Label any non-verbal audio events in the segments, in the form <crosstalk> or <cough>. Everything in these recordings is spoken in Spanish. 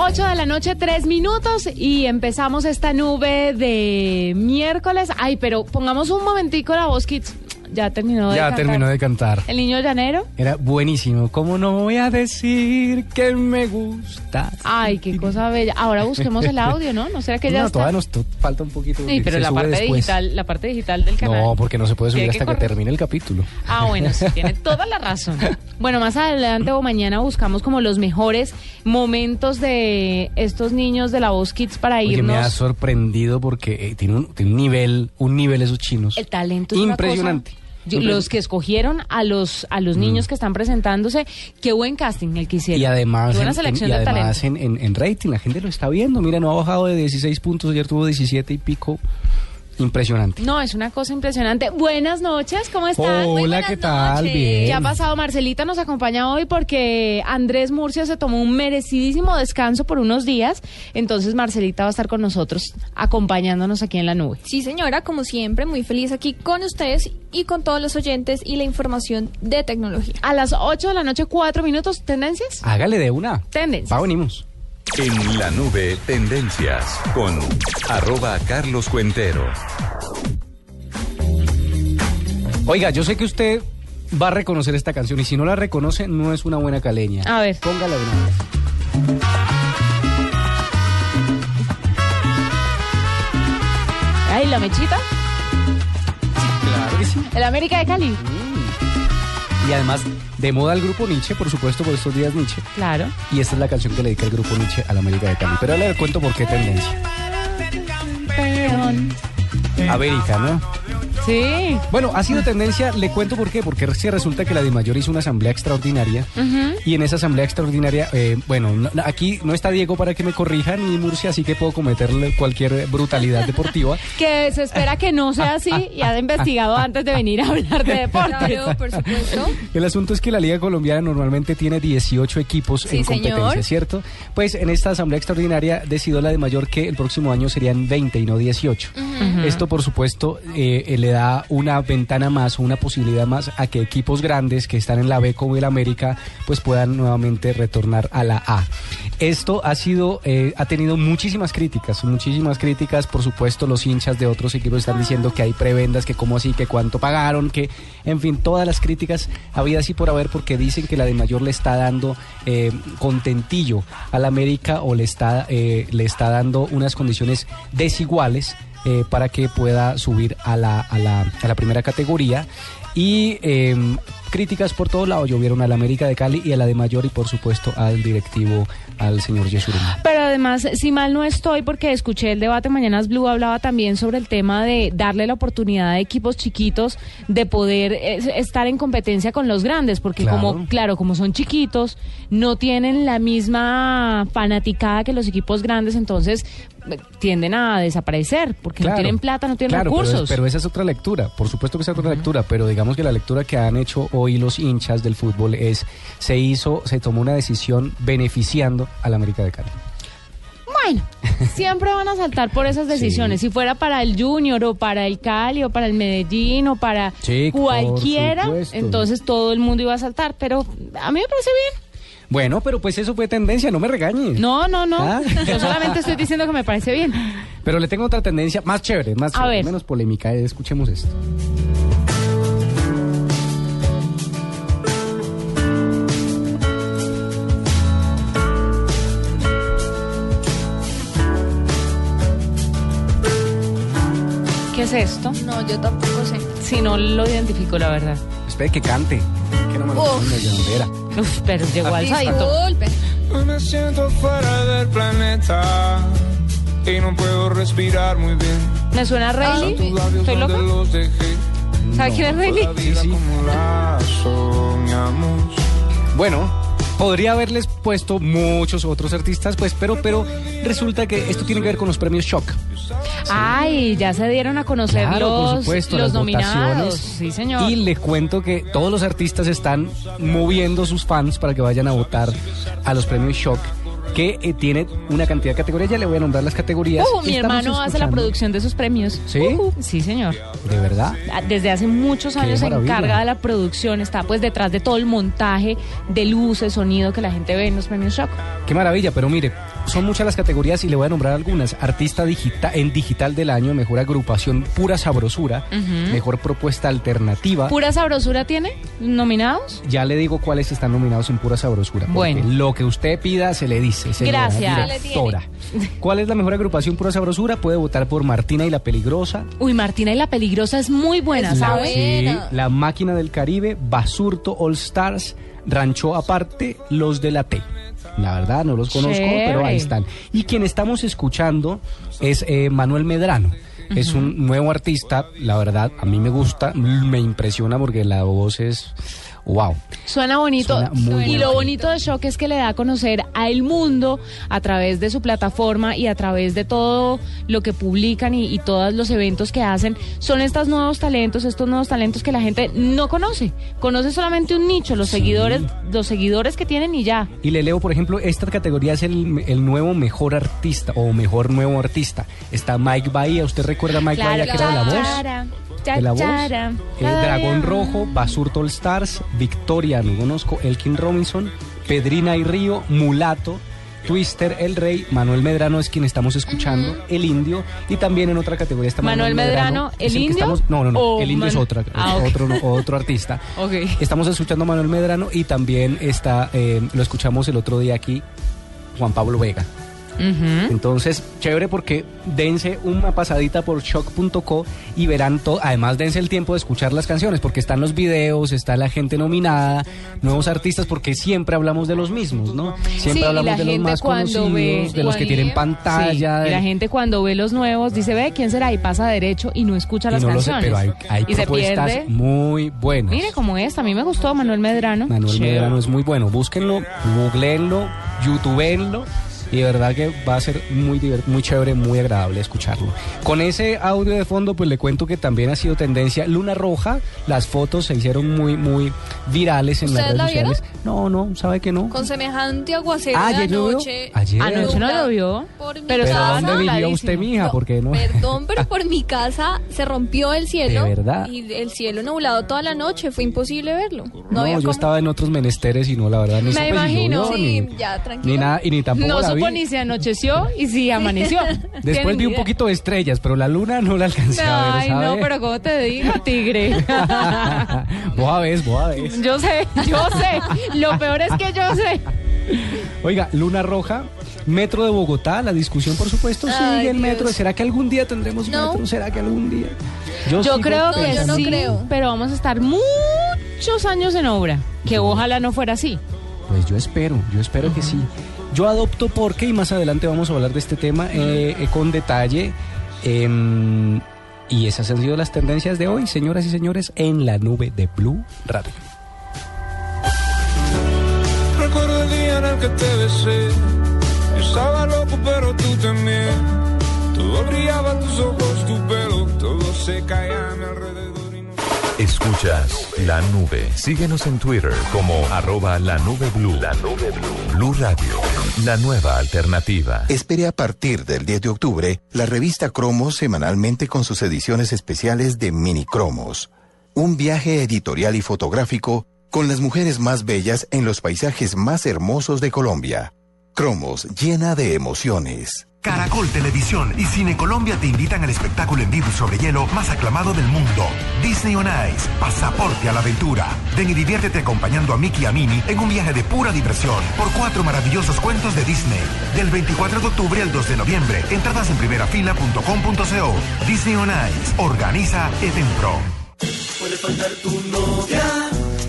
8 de la noche, 3 minutos y empezamos esta nube de miércoles. Ay, pero pongamos un momentico la voz, Kids. Ya terminó de Ya cantar. terminó de cantar. El niño llanero. Era buenísimo. ¿Cómo no voy a decir que me gusta? Ay, qué cosa bella. Ahora busquemos el audio, ¿no? ¿No será que ya no, está? todavía nos falta un poquito. Sí, pero la parte después. digital, la parte digital del canal. No, porque no se puede subir que hasta que, termine el capítulo. Ah, bueno, sí, tiene toda la razón. Bueno, más adelante o mañana buscamos como los mejores momentos de estos niños de la Voz Kids para Oye, me ha irnos. sorprendido porque eh, tiene, un, tiene un nivel, un nivel esos chinos. El talento es una Impresionante. cosa- Yo- los que escogieron a los a los niños que están presentándose, qué buen casting el que hicieron. Mm. Y además, Qué buena en, selección en- y de además en- en rating, la gente lo está viendo. Mira, no ha bajado de 16 puntos, ayer tuvo 17 y pico. Impresionante. No, es una cosa impresionante. Buenas noches, ¿cómo están? Hola, ¿qué tal? noches. Bien. ¿Qué ha pasado? Marcelita nos acompaña hoy porque Andrés Murcia se tomó un merecidísimo descanso por unos días. Entonces Marcelita va a estar con nosotros acompañándonos aquí en la nube. Sí, señora, como siempre, muy feliz aquí con ustedes y con todos los oyentes y la información de tecnología. A las 8 de la noche, 4 minutos, ¿tendencias? Hágale de una. Tendencias. Va, venimos. En la nube, tendencias con arroba Carlos Cuentero. Oiga, yo sé que usted va a reconocer esta canción y si no la reconoce, no es una buena caleña. A ver. Póngala de una vez. Ay, la mechita. Claro que sí. El América de Cali. Y además, de moda el grupo Nietzsche, por supuesto, por estos días Nietzsche. Claro. Y esta es la canción que le dedica el grupo Nietzsche a la América de Cali. Pero ahora le cuento por qué tendencia. América, ¿no? Sí. Bueno, ha sido tendencia, le cuento por qué, porque sí resulta que la DIMAYOR hizo una asamblea extraordinaria y en esa asamblea extraordinaria, eh, bueno, no- no- aquí no está Diego para que me corrija ni Murcia, así que puedo cometerle cualquier brutalidad deportiva. <laughs> Que se espera que no sea así y ha investigado antes de venir a hablar de deporte. <laughs> Claro, por supuesto. <laughs> El asunto es que la Liga Colombiana normalmente tiene 18 equipos Sí, en competencia, señor. ¿cierto? Pues en esta asamblea extraordinaria decidió la de mayor que el próximo año serían 20 y no 18. Esto, por supuesto, eh, eh, le da una ventana más, una posibilidad más a que equipos grandes que están en la B como el América, pues puedan nuevamente retornar a la A. Esto ha sido, eh, ha tenido muchísimas críticas, muchísimas críticas, por supuesto, los hinchas de otros equipos están diciendo que hay prebendas, que cómo así, que cuánto pagaron, que, en fin, todas las críticas había así por haber porque dicen que la de mayor le está dando eh, contentillo al América o le está, eh, le está dando unas condiciones desiguales eh, para que pueda subir a la, a la, a la primera categoría. Y eh, críticas por todos lados llovieron a la América de Cali y a la de Mayor y por supuesto al directivo, al señor Yesuruma. Pero además, si mal no estoy, porque escuché el debate Mañanas Blue, hablaba también sobre el tema de darle la oportunidad a equipos chiquitos de poder eh, estar en competencia con los grandes, porque Claro. como, claro, como son chiquitos, no tienen la misma fanaticada que los equipos grandes, entonces tienden a desaparecer, porque no tienen plata, no tienen Claro, recursos. Pero, esa es otra lectura, por supuesto que esa es otra lectura, pero digamos que la lectura que han hecho hoy los hinchas del fútbol es, se hizo, se tomó una decisión beneficiando a la América de Cali. Bueno, <laughs> siempre van a saltar por esas decisiones. Si fuera para el Junior o para el Cali o para el Medellín o para Sí, cualquiera, entonces todo el mundo iba a saltar. Pero a mí me parece bien. Bueno, pero pues eso fue tendencia, no me regañe. No, no, no. Ah. Yo solamente estoy diciendo que me parece bien. Pero le tengo otra tendencia más chévere, más A chévere, ver. menos polémica. eh, Escuchemos esto. ¿Qué es esto? No, yo tampoco sé. Si no lo identifico, la verdad. Espere que cante. Que no me lo Uf. Uf, pero llegó alzadito. Disculpe. Me siento fuera del planeta y no puedo respirar muy bien. ¿Me suena Rayleigh? ¿Estoy loca? los dejé. ¿Sabe quién es Rayleigh? Sí, sí. Bueno, Podría haberles puesto muchos otros artistas, pues, pero, pero resulta que esto tiene que ver con los premios Shock. Ay, ya se dieron a conocer Claro, por los, supuesto, los las nominados. votaciones. Sí, señor. Y le cuento que todos los artistas están moviendo sus fans para que vayan a votar a los premios Shock, que eh, tiene una cantidad de categorías. Ya le voy a nombrar las categorías. Uh, mi hermano hace la producción de sus premios. ¿Sí? Ujú, sí, señor. De verdad. Desde hace muchos años se encarga de la producción, está pues detrás de todo el montaje de luces, sonido que la gente ve en los premios Shock. Qué maravilla, pero mire, son muchas las categorías y le voy a nombrar algunas. Artista en digital del año, mejor agrupación pura sabrosura, mejor propuesta alternativa. ¿Pura sabrosura tiene nominados? ya le digo cuáles están nominados en pura sabrosura. Bueno. Lo que usted pida se le dice. señora Gracias. directora. <laughs> ¿Cuál es la mejor agrupación pura sabrosura? Puede votar por Martina y la Peligrosa. Uy, Martina y la Peligrosa es muy buena, La, ¿sabes? sí, la Máquina del Caribe, Basurto All Stars, Rancho Aparte, Los de la T. La verdad, no los conozco, Chévere. pero ahí están. Y quien estamos escuchando es eh, Manuel Medrano. Es un nuevo artista, la verdad, a mí me gusta, me impresiona porque la voz es wow. Suena bonito. Suena y lo bonito de Shock es que le da a conocer a el mundo a través de su plataforma y a través de todo lo que publican y, y todos los eventos que hacen. Son estos nuevos talentos, estos nuevos talentos que la gente no conoce. Conoce solamente un nicho, los seguidores, los seguidores que tienen y ya. Y le leo, por ejemplo, esta categoría es el, el nuevo mejor artista o mejor nuevo artista. Está Mike Bahía, ¿usted recuerda a Mike Bahía que era de la voz? De la voz. Eh, Dragón Rojo, Basurto All Stars, Victoria, no conozco, Elkin Robinson, Pedrina y Río, Mulato, Twister, El Rey, Manuel Medrano es quien estamos escuchando, El Indio, y también en otra categoría está Manuel Medrano, ¿El Indio? estamos- no, no, no, El Indio es otra, Ah, otro, no, otro <laughs> artista. Estamos escuchando a Manuel Medrano y también está, eh, lo escuchamos el otro día aquí, Juan Pablo Vega. Entonces, chévere porque dense una pasadita por shock.co y verán todo. Además, dense el tiempo de escuchar las canciones porque están los videos, está la gente nominada, nuevos artistas, porque siempre hablamos de los mismos, ¿no? Siempre Sí, hablamos la de los más conocidos, ve- de los que tienen pantalla. Sí, y la gente cuando ve los nuevos dice, ve, ¿quién será? Y pasa derecho y no escucha y las no lo sé, canciones. pero hay, hay y propuestas muy buenas. Mire cómo es, a mí me gustó Manuel Medrano. Manuel. Medrano es muy bueno. Búsquenlo, googleenlo, youtubeenlo. Y de verdad que va a ser muy muy chévere, muy agradable escucharlo. Con ese audio de fondo, pues le cuento que también ha sido tendencia Luna Roja. Las fotos se hicieron muy, muy virales en las ¿Ustedes redes la vieron? sociales. No, no, ¿sabe que no? Con semejante aguacero Ah, de ¿ayer anoche. Ayer. Anoche no lo vio, Por mi pero estaba ¿dónde vivió usted, mija? No, Porque no. Perdón, pero <laughs> por mi casa se rompió el cielo. ¿De verdad? Y el cielo nublado toda la noche. Fue imposible verlo. No, No, había yo cómo. estaba en otros menesteres y no, la verdad, ni Me supe si imagino. Sí, ni, ya, tranquilo. ni nada, y ni tampoco No la vi. ni se anocheció y si amaneció. <laughs> Después ¿Tienen vi un poquito de estrellas, pero la luna no la alcancé a ver, Ay, no, pero ¿cómo te digo, tigre? <laughs> vos a ver, vos a ver. yo sé, yo sé. Lo peor es que yo sé. Oiga, Luna Roja, Metro de Bogotá, la discusión por supuesto Ay, sigue el Dios. metro. ¿Será que algún día tendremos No. metro? ¿Será que algún día? Yo creo que yo no sí, creo. pero vamos a estar muchos años en obra. Que ojalá no fuera así. Pues yo espero, yo espero que sí. Yo adopto porque, y más adelante vamos a hablar de este tema eh, eh, con detalle. em, y esas han sido las tendencias de hoy, señoras y señores, en la nube de Blue Radio. Recuerdo el día en el que te besé. Yo estaba loco, pero tú también. Todo brillaba, tus ojos, tu pelo. Todo se caía a mi alrededor. Escuchas la nube. Síguenos en Twitter como arroba la nube. La nube blue. Blue Radio. La nueva alternativa. Espere a partir del 10 de octubre la revista Cromos semanalmente con sus ediciones especiales de Mini Cromos. Un viaje editorial y fotográfico con las mujeres más bellas en los paisajes más hermosos de Colombia. Cromos llena de emociones. Caracol Televisión y Cine Colombia te invitan al espectáculo en vivo sobre hielo más aclamado del mundo. Disney on Ice, pasaporte a la aventura. Ven y diviértete acompañando a Mickey y a Minnie en un viaje de pura diversión por cuatro maravillosos cuentos de Disney. Del 24 de octubre al 2 de noviembre. Entradas en primerafila.com.co. Disney on Ice. Organiza Edenpro. Puede faltar tu novia,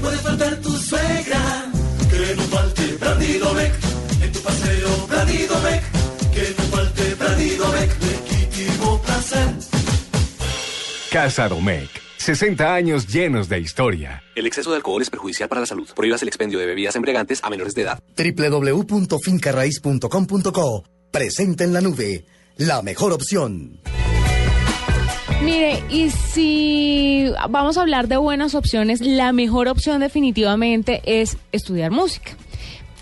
puede faltar tu suegra, que no falte Brandidomec, en tu paseo Brandidomec, Casa Domecq. 60 años llenos de historia. El exceso de alcohol es perjudicial para la salud. Prohíbas el expendio de bebidas embriagantes a menores de edad. www.fincarraiz.com.co Presente en la nube. La mejor opción. Mire, y si vamos a hablar de buenas opciones, la mejor opción definitivamente es estudiar música.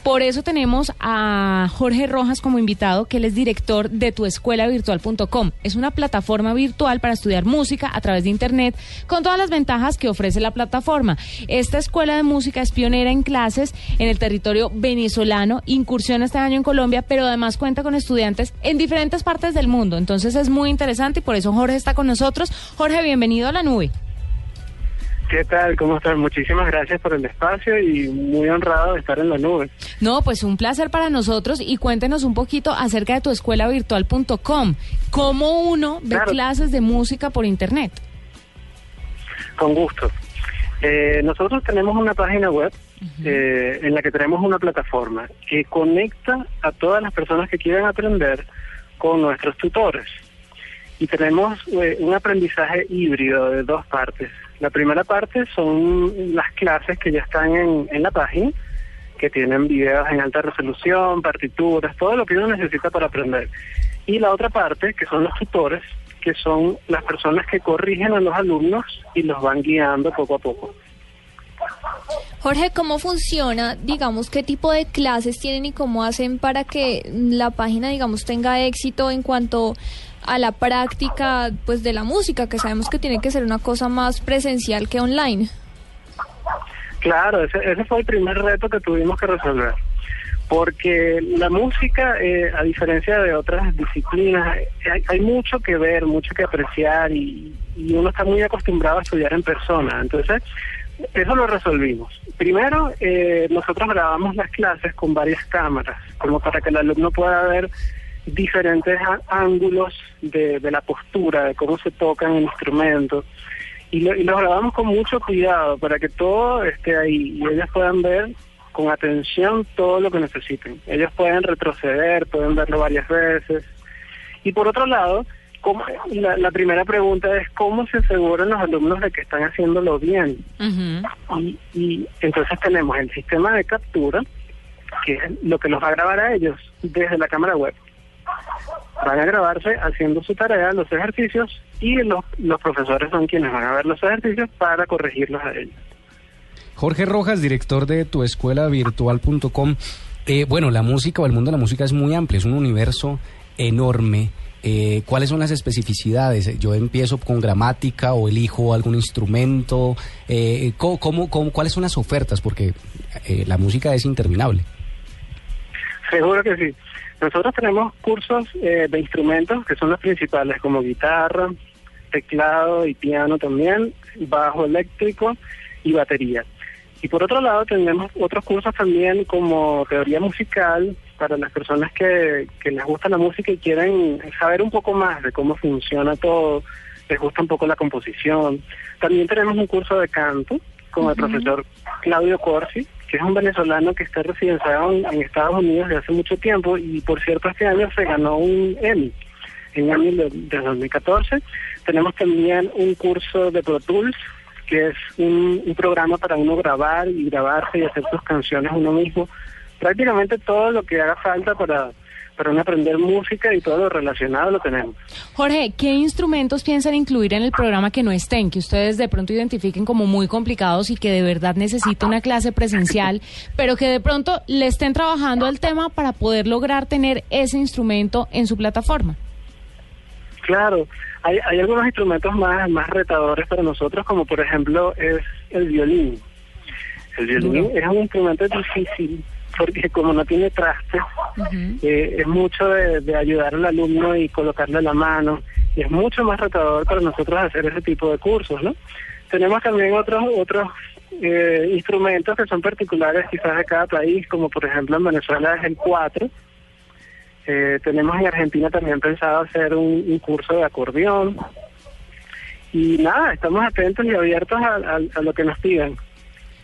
Por eso tenemos a Jorge Rojas como invitado, que él es director de tuescuelavirtual.com. Es una plataforma virtual para estudiar música a través de Internet con todas las ventajas que ofrece la plataforma. Esta escuela de música es pionera en clases en el territorio venezolano, incursiona este año en Colombia, pero además cuenta con estudiantes en diferentes partes del mundo. Entonces es muy interesante y por eso Jorge está con nosotros. Jorge, bienvenido a la nube. ¿Qué tal? ¿Cómo estás? Muchísimas gracias por el espacio y muy honrado de estar en la nube. No, pues un placer para nosotros y cuéntenos un poquito acerca de tu escuela virtual.com. ¿Cómo uno ve clases de música por internet? Con gusto. Eh, nosotros tenemos una página web eh, en la que tenemos una plataforma que conecta a todas las personas que quieran aprender con nuestros tutores. Y tenemos eh, un aprendizaje híbrido de dos partes. La primera parte son las clases que ya están en, en la página, que tienen videos en alta resolución, partituras, todo lo que uno necesita para aprender. Y la otra parte, que son los tutores, que son las personas que corrigen a los alumnos y los van guiando poco a poco. Jorge, ¿cómo funciona? Digamos, ¿qué tipo de clases tienen y cómo hacen para que la página, digamos, tenga éxito en cuanto a la práctica pues de la música, que sabemos que tiene que ser una cosa más presencial que online. Claro, ese, ese fue el primer reto que tuvimos que resolver. Porque la música, eh, a diferencia de otras disciplinas, hay, mucho que ver, mucho que apreciar y, y uno está muy acostumbrado a estudiar en persona. Entonces, eso lo resolvimos. Primero, eh, nosotros grabamos las clases con varias cámaras, como para que el alumno pueda ver diferentes ángulos de, de, la postura, de cómo se tocan el instrumento. Y lo, y lo grabamos con mucho cuidado para que todo esté ahí y ellos puedan ver con atención todo lo que necesiten. Ellos pueden retroceder, pueden verlo varias veces. Y por otro lado, ¿cómo, la, la, primera pregunta es cómo se aseguran los alumnos de que están haciéndolo bien. Uh -huh. y, y entonces tenemos el sistema de captura, que es lo que los va a grabar a ellos desde la cámara web van a grabarse haciendo su tarea, los ejercicios, y los, los profesores son quienes van a ver los ejercicios para corregirlos a ellos. Jorge Rojas, director de tu escuela virtual.com. Eh, bueno, la música o el mundo de la música es muy amplio, es un universo enorme. Eh, ¿Cuáles son las especificidades? Yo empiezo con gramática o elijo algún instrumento. Eh, ¿cómo, cómo, cómo, ¿Cuáles son las ofertas? Porque eh, la música es interminable. Seguro que sí. Nosotros tenemos cursos eh, de instrumentos que son los principales, como guitarra, teclado y piano también, bajo eléctrico y batería. Y por otro lado tenemos otros cursos también como teoría musical para las personas que, que les gusta la música y quieren saber un poco más de cómo funciona todo, les gusta un poco la composición. También tenemos un curso de canto con uh -huh. el profesor Claudio Corsi, que es un venezolano que está residenciado en, Estados Unidos desde hace mucho tiempo y por cierto este año se ganó un Emmy, en Emmy de, de 2014. Tenemos también un curso de Pro Tools, que es un, un, programa para uno grabar y grabarse y hacer sus canciones uno mismo. Prácticamente todo lo que haga falta para, para uno aprender música y todo lo relacionado lo tenemos. Jorge, ¿qué instrumentos piensan incluir en el programa que no estén, que ustedes de pronto identifiquen como muy complicados y que de verdad necesita una clase presencial, pero que de pronto le estén trabajando el tema para poder lograr tener ese instrumento en su plataforma? Claro, hay, hay algunos instrumentos más, más retadores para nosotros, como por ejemplo es el violín. El violín es un instrumento difícil porque como no tiene traste, uh -huh. eh, es mucho de, de, ayudar al alumno y colocarle la mano, y es mucho más retador para nosotros hacer ese tipo de cursos, ¿no? Tenemos también otros otros eh, instrumentos que son particulares quizás de cada país, como por ejemplo en Venezuela es el cuatro, eh, tenemos en Argentina también pensado hacer un, un, curso de acordeón, y nada, estamos atentos y abiertos a, a, a lo que nos pidan.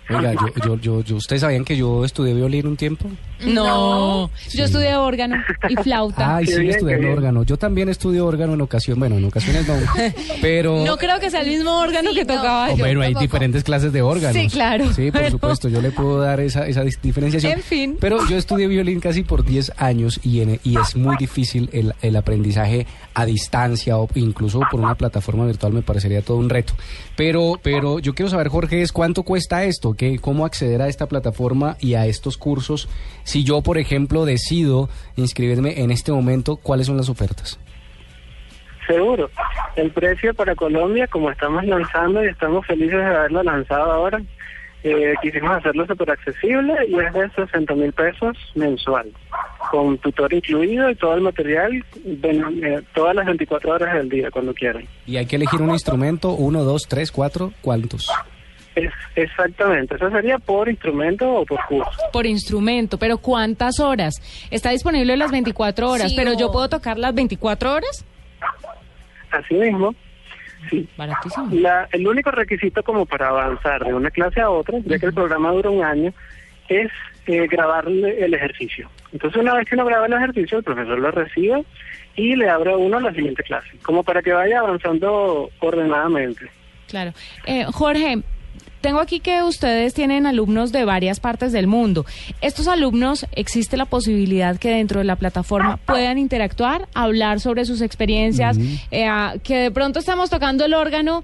Oiga, yo, yo, yo, yo- ¿ustedes sabían que yo estudié violín un tiempo? No, yo estudié órgano y flauta. Ay, sí, estudiando órgano. Yo también estudio órgano en ocasión, bueno, en ocasiones no, <laughs> pero... No creo que sea el mismo órgano que tocaba Oh, yo. bueno, hay diferentes clases de órganos. Sí, claro. Sí, por Pero- supuesto, yo le puedo dar esa, esa diferenciación. En fin. Pero yo estudié violín casi por 10 años y, en- y es muy difícil el, el aprendizaje a distancia o incluso por una plataforma virtual me parecería todo un reto. Pero, pero yo quiero saber, Jorge, es cuánto cuesta esto, ¿Qué, cómo acceder a esta plataforma y a estos cursos. Si yo, por ejemplo, decido inscribirme en este momento, ¿cuáles son las ofertas? Seguro. El precio para Colombia, como estamos lanzando y estamos felices de haberlo lanzado ahora, eh, quisimos hacerlo súper accesible y es de 60 mil pesos mensual, con tutor incluido y todo el material, ven- eh, todas las 24 horas del día, cuando quieran. Y hay que elegir un instrumento, uno, dos, tres, cuatro, ¿cuántos? Es, exactamente, eso sería por instrumento o por curso. Por instrumento, pero ¿cuántas horas? Está disponible las 24 horas, Sí, pero o- yo puedo tocar las 24 horas. Así mismo. Sí. Baratísimo. La, el único requisito como para avanzar de una clase a otra, ya que el programa dura un año, es eh, grabar el ejercicio. Entonces una vez que uno graba el ejercicio, el profesor lo recibe y le abre a uno la siguiente clase, como para que vaya avanzando ordenadamente. Claro. Eh, Jorge, tengo aquí que ustedes tienen alumnos de varias partes del mundo. Estos alumnos, ¿existe la posibilidad que dentro de la plataforma puedan interactuar, hablar sobre sus experiencias, eh, a- que de pronto estamos tocando el órgano?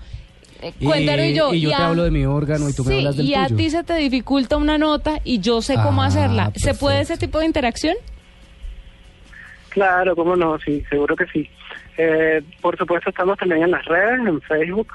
eh, Cuéntalo y yo. y yo te a- hablo de mi órgano y tú me hablas del y a tuyo. ti se te dificulta una nota y yo sé cómo Ah, hacerla. ¿Se puede ese tipo de interacción? Claro, cómo no, sí, seguro que sí. Eh, por supuesto estamos también en las redes, en Facebook,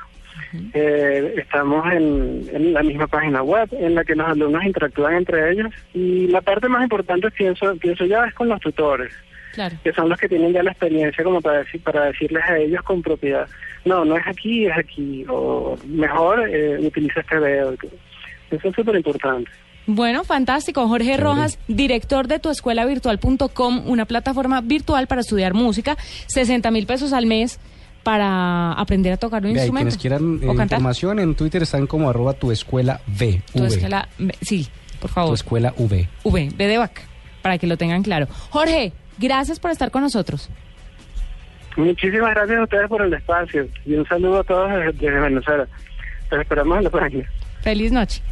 Eh, estamos en, en la misma página web en la que los alumnos interactúan entre ellos y la parte más importante pienso pienso yo es con los tutores Claro. que son los que tienen ya la experiencia como para decir para decirles a ellos con propiedad no no es aquí es aquí o mejor eh, utiliza este dedo eso es súper importante Bueno, fantástico. Jorge Rojas, director de tuescuelavirtual.com, una plataforma virtual para estudiar música, 60 mil pesos al mes para aprender a tocar un instrumento. quienes quieran eh, información en Twitter están como arroba tu escuela V. Tu V. escuela- sí, por favor. Tu escuela V. V, V de vaca, para que lo tengan claro. Jorge, gracias por estar con nosotros. muchísimas gracias a ustedes por el espacio y un saludo a todos desde, Venezuela los esperamos en la página Feliz noche.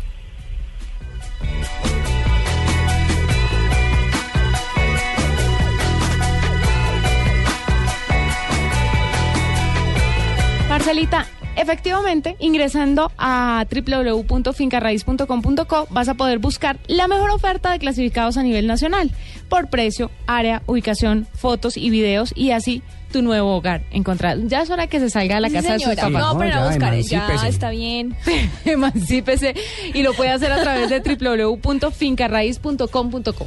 Efectivamente, ingresando a www.fincarraiz.com.co vas a poder buscar la mejor oferta de clasificados a nivel nacional por precio, área, ubicación, fotos y videos y así tu nuevo hogar encontrar. Ya es hora que se salga de la Sí, casa de sus señora. papás. No, pero a buscar, ya está bien. <laughs> Emancípese y lo puede hacer a través de <laughs> www.fincarraiz.com.co.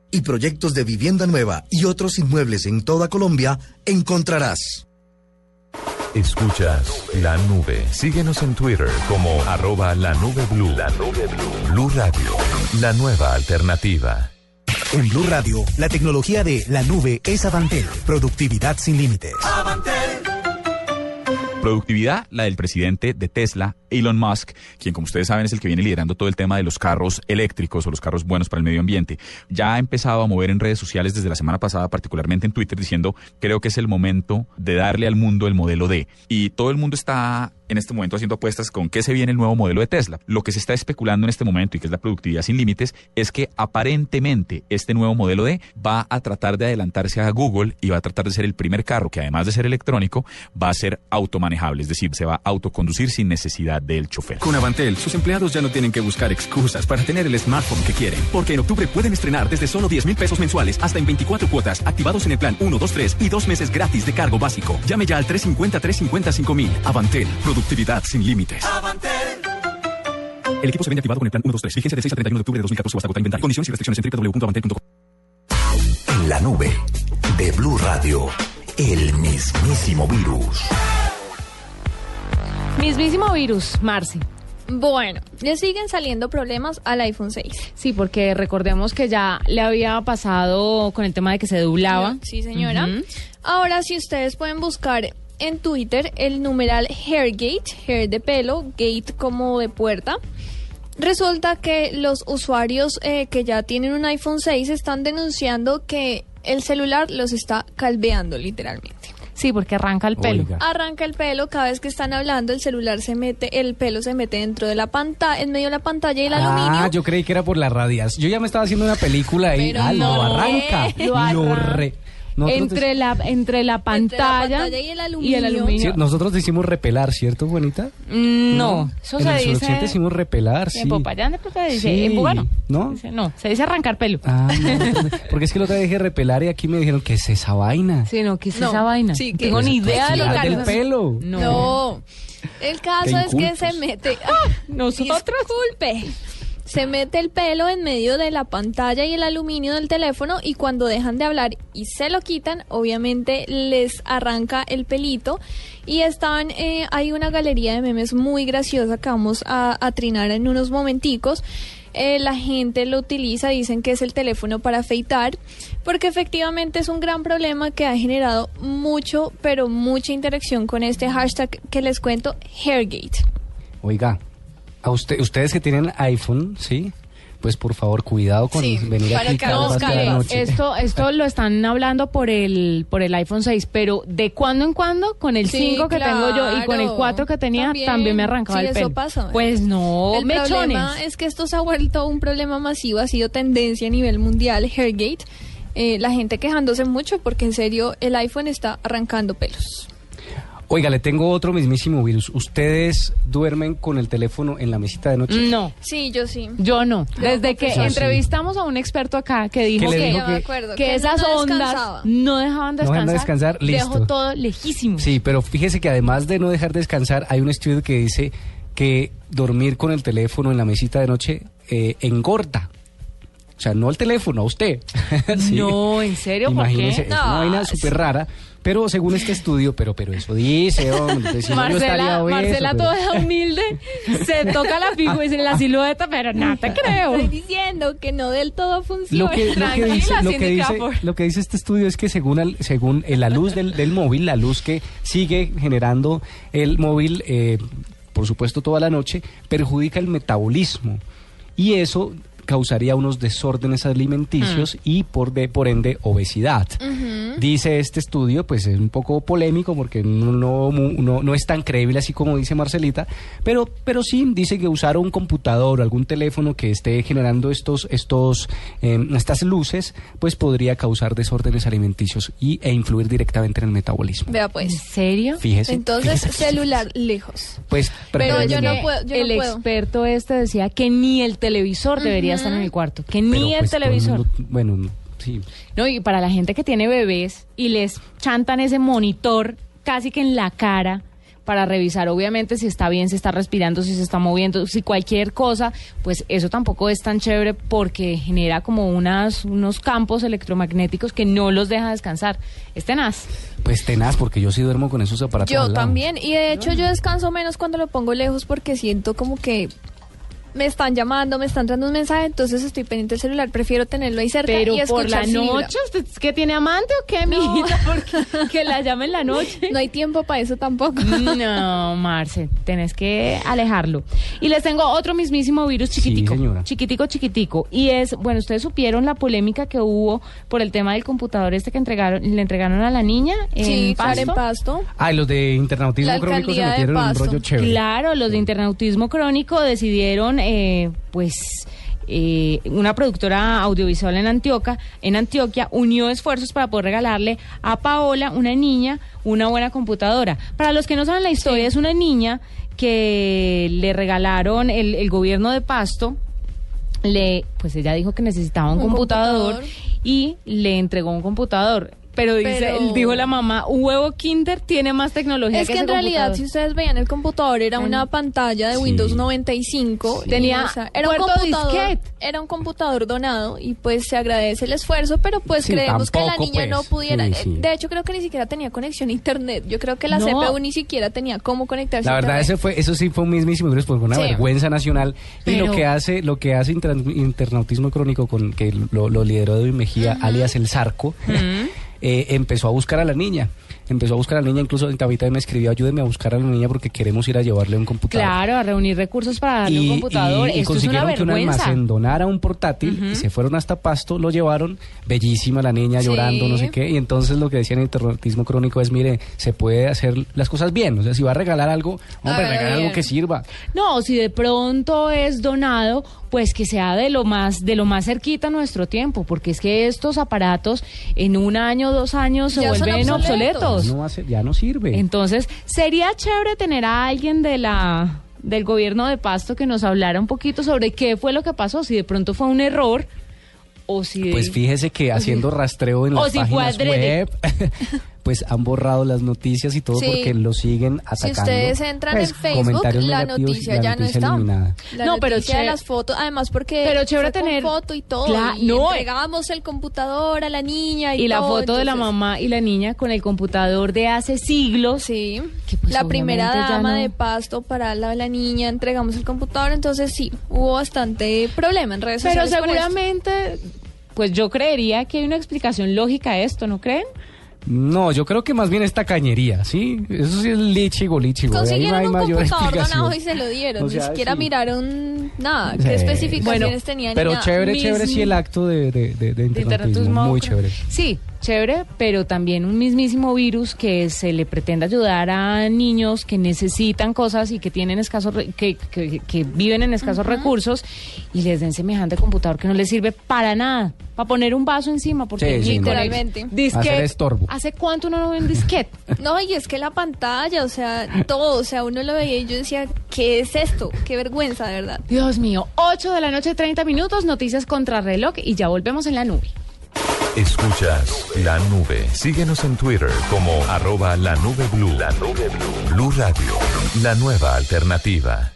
y proyectos de vivienda nueva y otros inmuebles en toda Colombia encontrarás. Escuchas la nube. Síguenos en Twitter como arroba la nube blue. La nube blue. Blue Radio. La nueva alternativa. En Blue Radio, la tecnología de la nube es Avantel. Productividad sin límites. Productividad, la del presidente de Tesla, Elon Musk, quien como ustedes saben es el que viene liderando todo el tema de los carros eléctricos o los carros buenos para el medio ambiente. Ya ha empezado a mover en redes sociales desde la semana pasada, particularmente en Twitter, diciendo creo que es el momento de darle al mundo el modelo D. Y todo el mundo está en este momento haciendo apuestas con qué se viene el nuevo modelo de Tesla. Lo que se está especulando en este momento y que es la productividad sin límites es que aparentemente este nuevo modelo D va a tratar de adelantarse a Google y va a tratar de ser el primer carro que además de ser electrónico va a ser automanejable, es decir, se va a autoconducir sin necesidad del chofer. Con Avantel, sus empleados ya no tienen que buscar excusas para tener el smartphone que quieren, porque en octubre pueden estrenar desde solo 10 mil pesos mensuales hasta en 24 cuotas, activados en el plan 1, 2, 3 y dos meses gratis de cargo básico. Llame ya al 350-350-5000. Avantel, productividad sin límites. El equipo se vende activado con el plan 1, 2, 3. Vigencia del 6 al 31 de octubre de 2014 o hasta agotar inventario. Condiciones y restricciones en www.avantel.com. la nube de Blue Radio, el mismísimo virus. Mismísimo virus, Marci. Bueno, le siguen saliendo problemas al iPhone 6. Sí, porque recordemos que ya le había pasado con el tema de que se doblaba. Sí, señora. Ahora, si ustedes pueden buscar en Twitter el numeral Hairgate, hair de pelo, gate como de puerta. Resulta que los usuarios eh, que ya tienen un iPhone 6 están denunciando que el celular los está calveando literalmente. Sí, porque arranca el pelo. Arranca el pelo, cada vez que están hablando el celular se mete, el pelo se mete dentro de la pantalla, en medio de la pantalla y el Ah, aluminio. yo creí que era por las radias. Yo ya me estaba haciendo una película ahí. Pero ah, no, lo arranca. lo arranca. re- Nosotros Entre la, entre la pantalla, pantalla y el y el aluminio. Sí, nosotros decimos repelar, ¿cierto, bonita? Mm, no, eso en se el dice. suroccidente decimos repelar, sí. En Popayán se dice, Sí, en. ¿no? Dice, no, se dice arrancar pelo. Ah, no, porque es que la otra dije repelar y aquí me dijeron que es esa vaina. Sí, no, ¿qué es No, esa vaina? sí, No que- tengo ni idea de lo que del pelo. No. No. El caso es que se mete. ¡Ah! Nosotros. Disculpe. Se mete el pelo en medio de la pantalla y el aluminio del teléfono y cuando dejan de hablar y se lo quitan, obviamente les arranca el pelito y están, eh, hay una galería de memes muy graciosa que vamos a, a trinar en unos momenticos. Eh, la gente lo utiliza, dicen que es el teléfono para afeitar, porque efectivamente es un gran problema que ha generado mucho, pero mucha interacción con este hashtag que les cuento, Hairgate. Oiga, a usted, ustedes que tienen iPhone, ¿sí? Pues por favor, cuidado con Sí, venir para aquí que cada de la noche. Esto, esto <laughs> lo están hablando por el, por el iPhone 6, pero de cuando en cuando, con el Sí, 5 que tengo yo y con el claro. 4 que tenía, también, También. me arrancaba Sí, el eso pelo. pasa. Pues no, el mechones. problema es que esto se ha vuelto un problema masivo, ha sido tendencia a nivel mundial, Hairgate. Eh, la gente quejándose mucho porque en serio el iPhone está arrancando pelos. Oiga, le tengo otro mismísimo virus. ¿Ustedes duermen con el teléfono en la mesita de noche? No. Sí, yo sí. Yo no. Desde que entrevistamos a un experto acá que dijo Que le que, dijo que que esas no ondas descansaba. no dejaban No descansar. dejan descansar, listo. Dejó todo lejísimo. Sí, pero fíjese que además de no dejar descansar, hay un estudio que dice que dormir con el teléfono en la mesita de noche eh, engorda. O sea, no el teléfono, a usted. <laughs> Sí. No, ¿en serio? ¿Por qué? Imagínese, es una No, vaina súper rara. Pero según este estudio, pero pero eso dice, hombre, si no, Marcela, obeso, Marcela pero- toda humilde, se toca la figura y dice la silueta, pero no te creo. Estoy diciendo que no del todo funciona. Lo que, lo, que Tranquila, dice, lo, Cindy que dice, Crawford. lo que dice este estudio es que según, al- según eh, la luz del, del móvil, la luz que sigue generando el móvil, eh, por supuesto toda la noche, perjudica el metabolismo. Y eso causaría unos desórdenes alimenticios y por, de, por ende obesidad. Dice este estudio, pues es un poco polémico porque no, no, mu- no, no es tan creíble así como dice Marcelita, pero, pero sí dice que usar un computador o algún teléfono que esté generando estos, estos, eh, estas luces, pues podría causar desórdenes alimenticios y, e influir directamente en el metabolismo. Vea ¿En pues. serio? Fíjese. Entonces, fíjese, celular lejos. Pues Pero yo no puedo, yo no el puedo. experto este decía que ni el televisor debería estar en el cuarto, que Pero, ni el pues, el televisor. mundo- bueno, no, sí. No, y para la gente que tiene bebés y les chantan ese monitor casi que en la cara para revisar obviamente si está bien, si está respirando, si se está moviendo, si cualquier cosa, pues eso tampoco es tan chévere porque genera como unas, unos campos electromagnéticos que no los deja descansar. Es tenaz. Pues tenaz, porque yo sí duermo con esos aparatos. Yo al lado. también, y de hecho yo descanso menos cuando lo pongo lejos porque siento como que me están llamando, me están dando un mensaje, entonces estoy pendiente del celular, prefiero tenerlo ahí cerca Pero y por la noche, ¿usted es que tiene amante o qué, mijita? <laughs> Porque que la llame en la noche. No hay tiempo para eso tampoco. No, Marce, tenés que alejarlo. Y les tengo otro mismísimo virus chiquitico. señora. Chiquitico, chiquitico. Y es, bueno, ustedes supieron la polémica que hubo por el tema del computador este que entregaron, le entregaron a la niña en Sí, Pasto. Karen Pasto. Ah, y los de internautismo La crónico se metieron en un rollo chévere. Claro, los de internautismo crónico decidieron, eh, pues, eh, una productora audiovisual en Antioquia, en Antioquia unió esfuerzos para poder regalarle a Paola, una niña, una buena computadora. Para los que no saben la historia, es una niña que le regalaron el, el gobierno de Pasto. Le, pues ella dijo que necesitaba un, Un computador, computador. y le entregó un computador. Pero dice, Pero- dijo la mamá, un huevo Kinder tiene más tecnología Es que que en ese realidad, computador". si ustedes veían el computador, era una pantalla de Sí. Windows 95. y, Tenía o sea, era un computador, disquete. era un computador donado y pues se agradece el esfuerzo, pero pues Sí, creemos que la niña no pues. pudiera. Sí, eh, sí. De hecho, creo que ni siquiera tenía conexión a internet. Yo creo que la No. CPU ni siquiera tenía cómo conectarse. La a verdad, internet. ese fue, eso sí fue un mismísimo pues fue una Sí. vergüenza nacional. Y lo que hace, lo que hace Inter- internautismo crónico con que lo, lo lideró Edwin Mejía, alias el Zarco, eh, empezó a buscar a la niña. Empezó a buscar a la niña, incluso ahorita me escribió, ayúdeme a buscar a la niña porque queremos ir a llevarle un computador. Claro, a reunir recursos para darle un computador. y Esto es una consiguieron que un almacén donara un portátil y se fueron hasta Pasto, lo llevaron, bellísima la niña Sí. llorando, no sé qué, y entonces lo que decían en internautismo crónico es, mire, se puede hacer las cosas bien, o sea, si va a regalar algo, hombre, regala algo que sirva. No, si de pronto es donado, pues que sea de lo más de lo más cerquita a nuestro tiempo, porque es que estos aparatos en un año, dos años se Ya vuelven obsoletos. obsoletos. Ya no, hace- ya no sirve. Entonces, sería chévere tener a alguien de la del gobierno de Pasto que nos hablara un poquito sobre qué fue lo que pasó, si de pronto fue un error o si de- Pues fíjese que haciendo rastreo en O las si fue páginas web, <laughs> pues han borrado las noticias y todo Sí. porque lo siguen atacando. Si ustedes entran Pues, en Facebook, la noticia la ya no noticia está. eliminada. La No, pero de las fotos, además porque Pero chévere fue con tener- foto y todo. Cla- y no, entregamos el computador a la niña y, y la todo, foto de la entonces- mamá y la niña con el computador de hace siglos. Sí, que, pues, la primera dama no- de pasto para la, la niña, entregamos el computador, entonces sí, hubo bastante problema en redes Pero sociales. con esto. seguramente, pues yo creería que hay una explicación lógica a esto, ¿no creen? No, yo creo que más bien esta cañería, ¿sí? Eso sí es lichigo, lichigo. de ahí no Consiguieron hay un mayor computador donado y se lo dieron. O sea, Ni siquiera sí. miraron nada, Sí. qué especificaciones Bueno, tenían. ni Pero nada. chévere, Mis- chévere sí el acto de, de, de, de muy chévere. Sí, chévere, pero también un mismísimo virus que se le pretende ayudar a niños que necesitan cosas y que tienen escasos re- que, que, que viven en escasos recursos y les den semejante computador que no les sirve para nada, para poner un vaso encima, porque Sí, sí, no. Literalmente. Disquete, Hacer estorbo. ¿Hace cuánto uno no ve un disquete? <laughs> No, y es que la pantalla, o sea, todo, o sea, uno lo veía y yo decía, ¿qué es esto? Qué vergüenza, de verdad. Dios mío, 8 de la noche, 30 minutos, noticias contra reloj y ya volvemos en la nube. Escuchas la nube. Síguenos en Twitter como arroba la nube blue. La nube blue. Blue Radio, la nueva alternativa.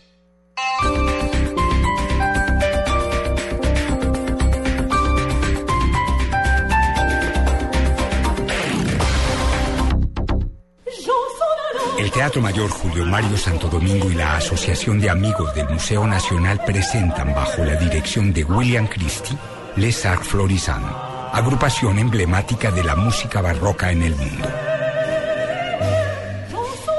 El Teatro Mayor Julio Mario Santo Domingo y la Asociación de Amigos del Museo Nacional presentan bajo la dirección de William Christie Les Arts agrupación emblemática de la música barroca en el mundo.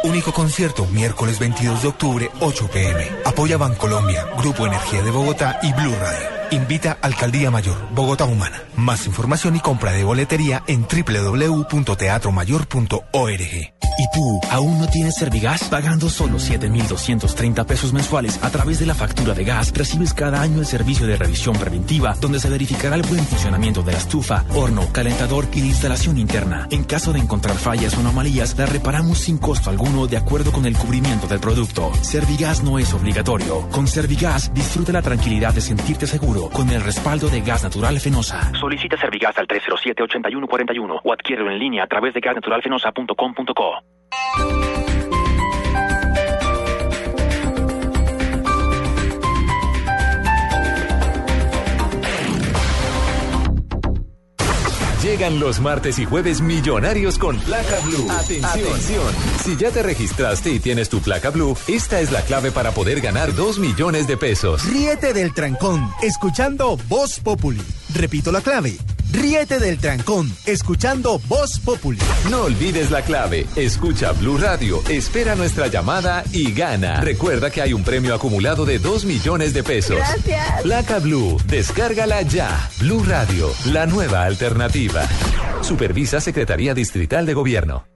Único concierto miércoles 22 de octubre, 8 pm. Apoya Bancolombia, Grupo Energía de Bogotá y Blue Radio. Invita Alcaldía Mayor, Bogotá Humana. Más información y compra de boletería en www.teatromayor.org. ¿Y tú aún no tienes Servigas? Pagando solo 7,230 pesos mensuales a través de la factura de gas, recibes cada año el servicio de revisión preventiva, donde se verificará el buen funcionamiento de la estufa, horno, calentador y la instalación interna. En caso de encontrar fallas o anomalías, la reparamos sin costo alguno de acuerdo con el cubrimiento del producto. Servigas no es obligatorio. Con Servigas, disfruta la tranquilidad de sentirte seguro con el respaldo de gas natural fenosa. Solicita Servigas al 307-8141 o adquiérelo en línea a través de gasnaturalfenosa.com.co. Llegan los martes y jueves millonarios con placa blue. Atención. Si ya te registraste y tienes tu placa blue, esta es la clave para poder ganar 2 millones de pesos. Ríete del trancón, escuchando Voz Populi. Repito la clave. Ríete del trancón, escuchando Voz Populi. No olvides la clave. Escucha Blue Radio, espera nuestra llamada y gana. Recuerda que hay un premio acumulado de 2 millones de pesos. Gracias. Placa Blue, descárgala ya. Blue Radio, la nueva alternativa. Supervisa Secretaría Distrital de Gobierno.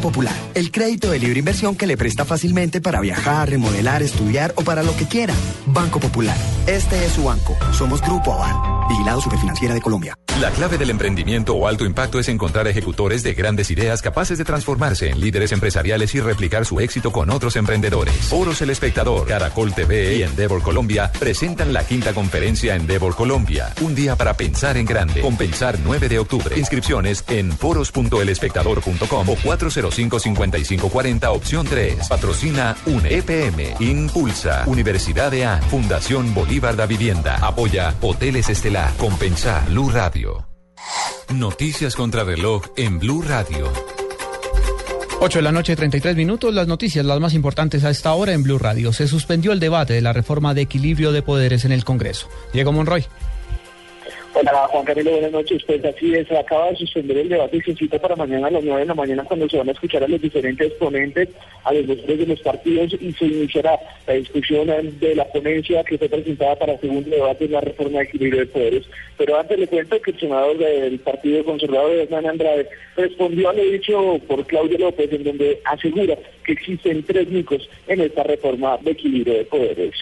Popular. El crédito de libre inversión que le presta fácilmente para viajar, remodelar, estudiar o para lo que quiera. Banco Popular. Este es su banco. Somos Grupo Aval. Vigilado Superfinanciera de Colombia. La clave del emprendimiento o alto impacto es encontrar ejecutores de grandes ideas capaces de transformarse en líderes empresariales y replicar su éxito con otros emprendedores. Foros El Espectador, Caracol TV y Endeavor Colombia presentan la quinta conferencia Endeavor Colombia. Un día para pensar en grande. Compensar 9 de octubre. Inscripciones en foros.elespectador.com o 405-5540 opción 3. Patrocina UNE, EPM, Impulsa, Universidad de AN, Fundación Bolívar da Vivienda. Apoya Hoteles Estelar. Compensa Blue Radio. Noticias contra reloj en Blue Radio. 8 de la noche, 33 minutos. Las noticias, las más importantes a esta hora en Blue Radio. Se suspendió el debate de la reforma de equilibrio de poderes en el Congreso. Diego Monroy. Hola Juan Camilo, buenas noches. Pues así es, acaba de suspender el debate y se cita para mañana a las 9 de la mañana cuando se van a escuchar a los diferentes ponentes, a los vocales de los partidos y se iniciará la discusión de la ponencia que fue presentada para el segundo debate de la reforma de equilibrio de poderes. Pero antes le cuento que el senador del Partido Conservador, Hernán Andrade, respondió a lo dicho por Claudio López, en donde asegura que existen tres micos en esta reforma de equilibrio de poderes.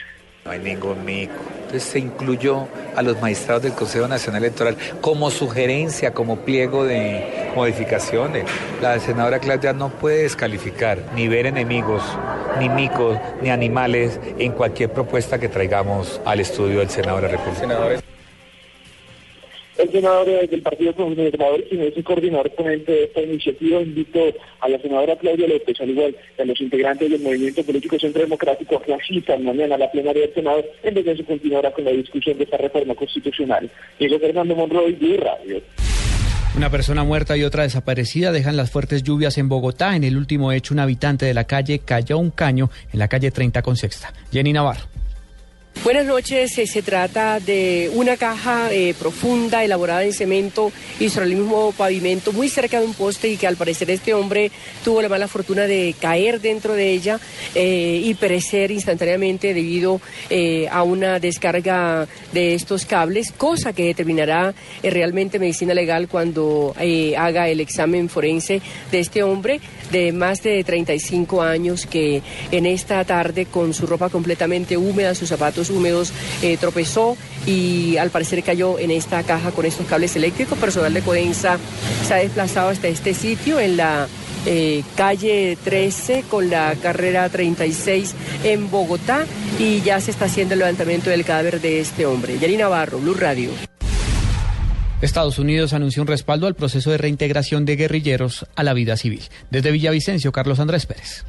No hay ningún mico. Entonces se incluyó a los magistrados del Consejo Nacional Electoral como sugerencia, como pliego de modificaciones. La senadora Claudia no puede descalificar ni ver enemigos, ni micos, ni animales en cualquier propuesta que traigamos al estudio del Senado de la República. El senador del Partido Conservador, quien es el coordinador ponente de esta iniciativa, invitó a la senadora Claudia López, al igual que a los integrantes del Movimiento Político Centro Democrático, a que asistan mañana a la plenaria del Senado, en vez de se continuará con la discusión de esta reforma constitucional. Diego Fernando Monroy, Blue Radio. Una persona muerta y otra desaparecida dejan las fuertes lluvias en Bogotá. En el último hecho, un habitante de la calle cayó un caño en la calle 30 con sexta. Jenny Navarro. Buenas noches, eh, se trata de una caja eh, profunda elaborada en cemento y sobre el mismo pavimento muy cerca de un poste y que al parecer este hombre tuvo la mala fortuna de caer dentro de ella eh, y perecer instantáneamente debido a una descarga de estos cables, cosa que determinará realmente medicina legal cuando haga el examen forense de este hombre de más de 35 años que en esta tarde con su ropa completamente húmeda, sus zapatos húmedos, eh, tropezó y al parecer cayó en esta caja con estos cables eléctricos. Personal de Codensa se ha desplazado hasta este sitio en la eh, calle 13 con la carrera 36 en Bogotá y ya se está haciendo el levantamiento del cadáver de este hombre. Yanina Navarro, Blue Radio. Estados Unidos anunció un respaldo al proceso de reintegración de guerrilleros a la vida civil. Desde Villavicencio, Carlos Andrés Pérez.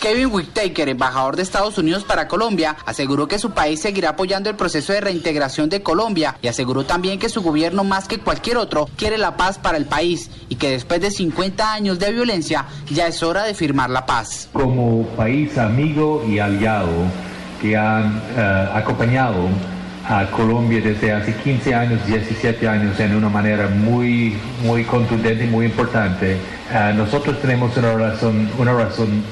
Kevin Whittaker, embajador de Estados Unidos para Colombia, aseguró que su país seguirá apoyando el proceso de reintegración de Colombia y aseguró también que su gobierno, más que cualquier otro, quiere la paz para el país y que después de 50 años de violencia ya es hora de firmar la paz. Como país amigo y aliado que han eh, acompañado a Colombia desde hace 15 años, 17 años en una manera muy, muy contundente y muy importante. Ah, nosotros tenemos una razón, una razón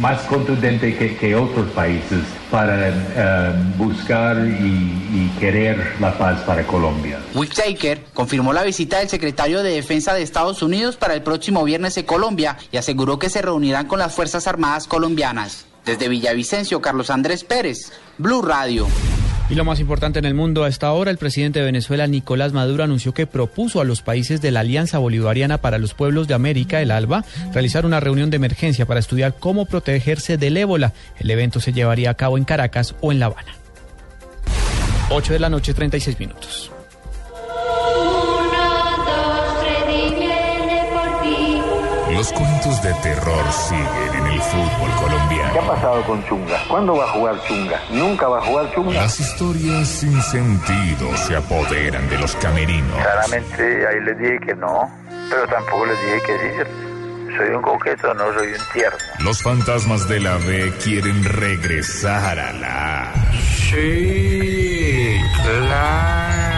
más contundente que, otros países para ah, buscar y, querer la paz para Colombia. Whitaker confirmó la visita del secretario de Defensa de Estados Unidos para el próximo viernes en Colombia y aseguró que se reunirán con las Fuerzas Armadas colombianas. Desde Villavicencio, Carlos Andrés Pérez, Blue Radio. Y lo más importante en el mundo a esta hora, el presidente de Venezuela, Nicolás Maduro, anunció que propuso a los países de la Alianza Bolivariana para los Pueblos de América, el ALBA, realizar una reunión de emergencia para estudiar cómo protegerse del ébola. El evento se llevaría a cabo en Caracas o en La Habana. 8 de la noche, 36 minutos. Los cuentos de terror siguen en el fútbol colombiano. ¿Qué ha pasado con Chunga? ¿Cuándo va a jugar Chunga? ¿Nunca va a jugar Chunga? Las historias sin sentido se apoderan de los camerinos. Claramente ahí les dije que no, pero tampoco les dije que sí. Soy un coqueto, no soy un tierno. Los fantasmas de la B quieren regresar a la... Sí, claro.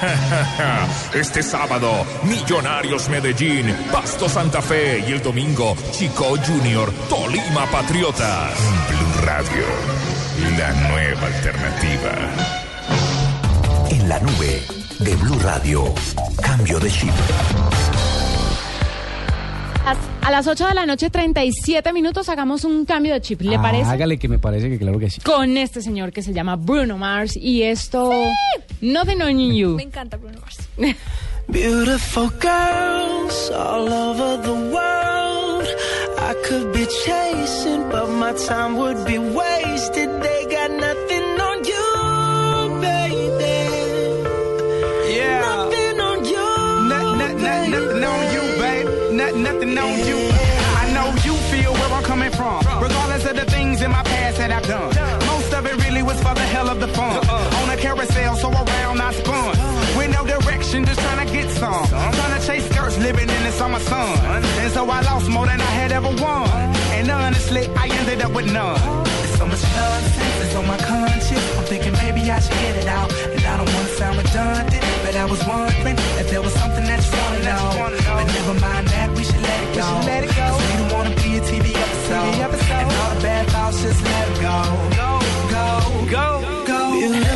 <laughs> Este sábado, Millonarios Medellín, Pasto Santa Fe y el domingo, Chico Junior, Tolima Patriotas. Blue Radio, la nueva alternativa. En la nube de Blue Radio, Cambio de chip. A las 8 de la noche, 37 minutos, hagamos un cambio de chip. ¿Le Ah, parece? Hágale que me parece que claro que sí. Con este señor que se llama Bruno Mars y esto. Nothing on you. Me encanta Bruno Mars. <laughs> Beautiful girls all over the world. I could be chasing, but my time would be wasted. They got nothing on you. I know you feel where I'm coming from. Regardless of the things in my past that I've done. Most of it really was for the hell of the fun. On a carousel, so around I spun. With no direction, just trying to get some. Trying to chase skirts, living in the summer sun. And so I lost more than I had ever won. And honestly, I ended up with none. So much nonsense that's on my conscience. I'm thinking maybe I should get it out. And I don't want to sound redundant, but I was wondering if there was something that you want to know. But never mind that, we should let it go. Go. Cause we don't want to be a TV episode. And all the bad thoughts, just let it go. Go, go, go, go. Beautiful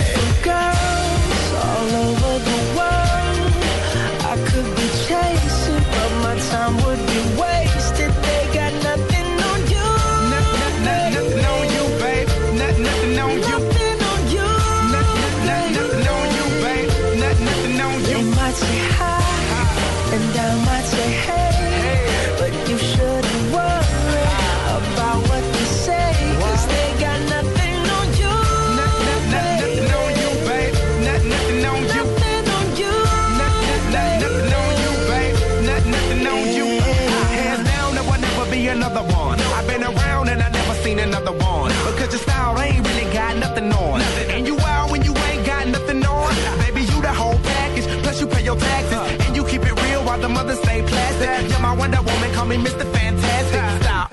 while the mothers stay plastic. You're my Wonder Woman, call me Mr. Fantastic. Stop.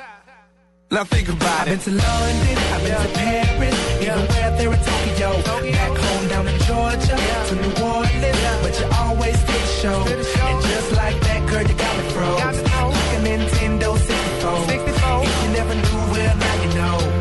Now think about it. I've been to London, I've been to Paris, even where there in Tokyo. Back home down in Georgia, to New Orleans, but you always did the show. And just like that, girl, you got me froze. Like a Nintendo 64. If you never knew, well, now you know.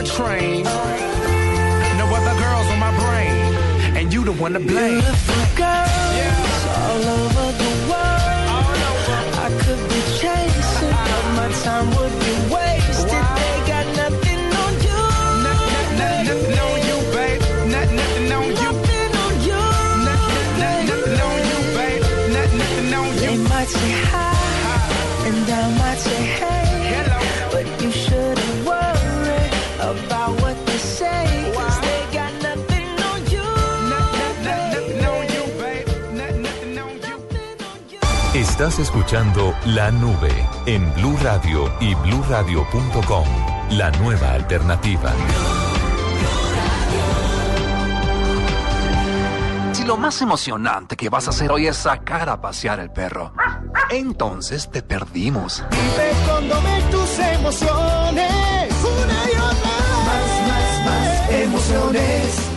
A train. No other girls on my brain, and you the one to blame. Beautiful girls all over the world. I could be chasing, but my time would Estás escuchando La Nube en Blue Radio y bluradio.com. La nueva alternativa. Si lo más emocionante que vas a hacer hoy es sacar a pasear el perro, entonces te perdimos. Vive con tus emociones. Una y otra Más, más, más emociones.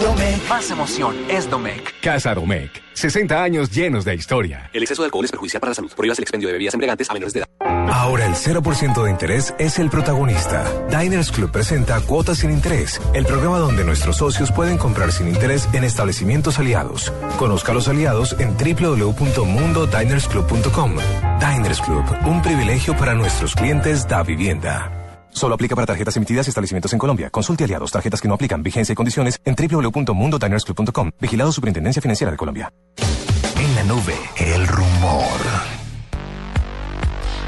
Domec. Más emoción es Domec. Casa Domecq. 60 años llenos de historia. El exceso de alcohol es perjudicial para la salud. Prohíbas el expendio de bebidas embriagantes a menores de edad. Ahora el 0% de interés es el protagonista. Diners Club presenta Cuotas sin Interés, el programa donde nuestros socios pueden comprar sin interés en establecimientos aliados. Conozca a los aliados en www.mundodinersclub.com. Diners Club, un privilegio para nuestros clientes da vivienda. Solo aplica para tarjetas emitidas y establecimientos en Colombia. Consulte aliados, tarjetas que no aplican, vigencia y condiciones en www.mundodinersclub.com. Vigilado Superintendencia Financiera de Colombia. En la nube, el rumor.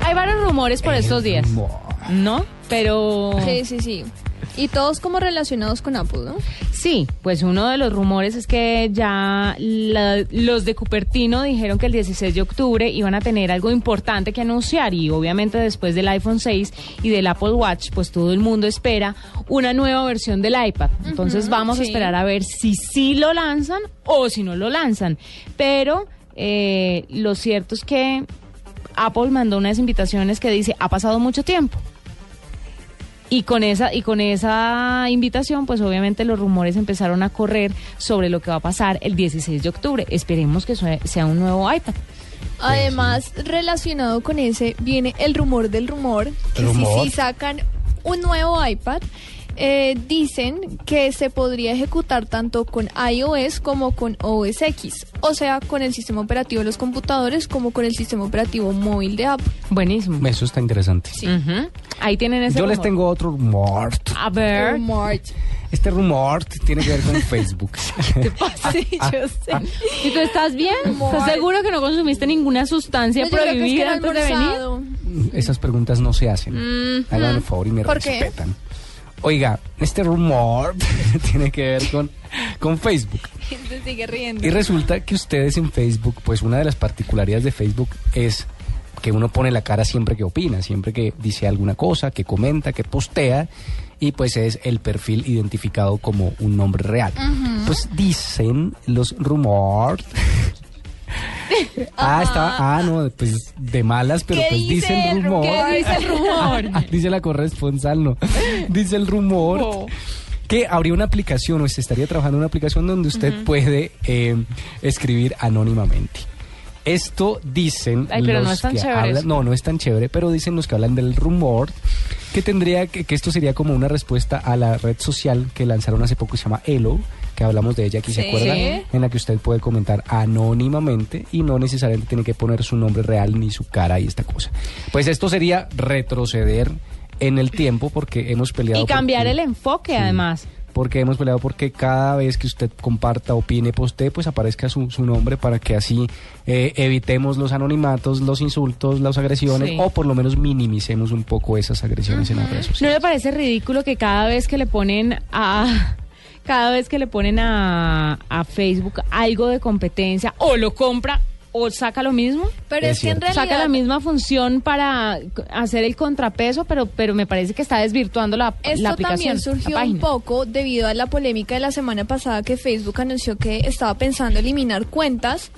Hay varios rumores por estos días. ¿No? Pero. Sí, sí, sí. Y todos como relacionados con Apple, ¿no? Sí, pues uno de los rumores es que ya la- los de Cupertino dijeron que el 16 de octubre iban a tener algo importante que anunciar y obviamente después del iPhone 6 y del Apple Watch, pues todo el mundo espera una nueva versión del iPad. Entonces vamos a esperar a ver si sí lo lanzan o si no lo lanzan. Pero eh, lo cierto es que Apple mandó unas invitaciones que dice, ha pasado mucho tiempo. Y con esa y con esa invitación, pues obviamente los rumores empezaron a correr sobre lo que va a pasar el 16 de octubre. Esperemos que sea un nuevo iPad. Además, relacionado con ese, viene el rumor del rumor, que ¿Rumor? si sí sacan un nuevo iPad, eh, dicen que se podría ejecutar tanto con iOS como con OS X, o sea, con el sistema operativo de los computadores como con el sistema operativo móvil de Apple. Buenísimo. Eso está interesante. Ahí tienen ese Yo les tengo otro rumor. A ver. Este rumor tiene que ver con Facebook. <laughs> Sí, yo sé. ¿Y tú estás bien? ¿Estás seguro que no consumiste ninguna sustancia No, yo creo que es que prohibida antes de venir? Esas preguntas no se hacen. Mm, Hagan el mm. favor y me ¿Por qué? Oiga, este rumor <laughs> tiene que ver con, con Facebook. <laughs> Se sigue riendo. Y resulta que ustedes en Facebook, pues una de las particularidades de Facebook es que uno pone la cara siempre que opina, siempre que dice alguna cosa, que comenta, que postea, y pues es el perfil identificado como un nombre real. Pues dicen los rumores. Ah, estaba, ah, no, pues de malas, pero ¿Qué pues dice dice el rumor. qué dice el rumor? <laughs> Dice la corresponsal, no. Dice el rumor Oh. que habría una aplicación o se estaría trabajando en una aplicación donde usted puede eh, escribir anónimamente. Esto dicen Ay, pero los no es tan que hablan- no, no es tan chévere, pero dicen los que hablan del rumor que tendría que, que esto sería como una respuesta a la red social que lanzaron hace poco que se llama Elo, que hablamos de ella aquí, ¿se Sí. acuerdan? En la que usted puede comentar anónimamente y no necesariamente tiene que poner su nombre real ni su cara y esta cosa. Pues esto sería retroceder en el tiempo porque hemos peleado Y cambiar porque- el enfoque, además. porque hemos peleado porque cada vez que usted comparta, opine, postee, pues aparezca su, su nombre para que así eh, evitemos los anonimatos, los insultos, las agresiones Sí. o por lo menos minimicemos un poco esas agresiones en las redes sociales. ¿No le parece ridículo que cada vez que le ponen a cada vez que le ponen a, a Facebook algo de competencia o lo compra o saca lo mismo? Pero es, que en realidad... saca la misma función para hacer el contrapeso, pero pero me parece que está desvirtuando la, Esto la aplicación. también surgió un poco debido a la polémica de la semana pasada que Facebook anunció que estaba pensando eliminar cuentas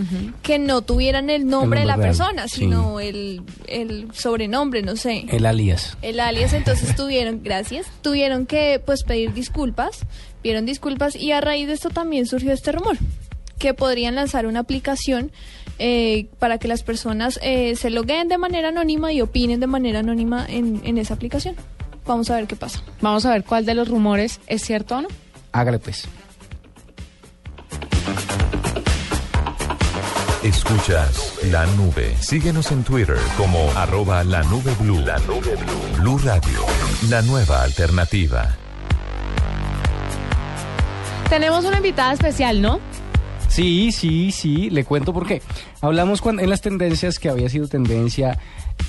que no tuvieran el nombre de la real, persona, sí. sino el, el sobrenombre, no sé. El alias. El alias, entonces tuvieron, <laughs> gracias, tuvieron que pues pedir disculpas, pidieron disculpas y a raíz de esto también surgió este rumor, que podrían lanzar una aplicación eh, para que las personas eh, se logueen de manera anónima y opinen de manera anónima en, en esa aplicación. Vamos a ver qué pasa. Vamos a ver cuál de los rumores es cierto o no. Hágale pues. Escuchas la nube. Síguenos en Twitter como arroba la nube blue. La nube blue. Blue Radio. La nueva alternativa. Tenemos una invitada especial, ¿no? Sí, sí, sí, le cuento por qué. Hablamos en las tendencias que había sido tendencia.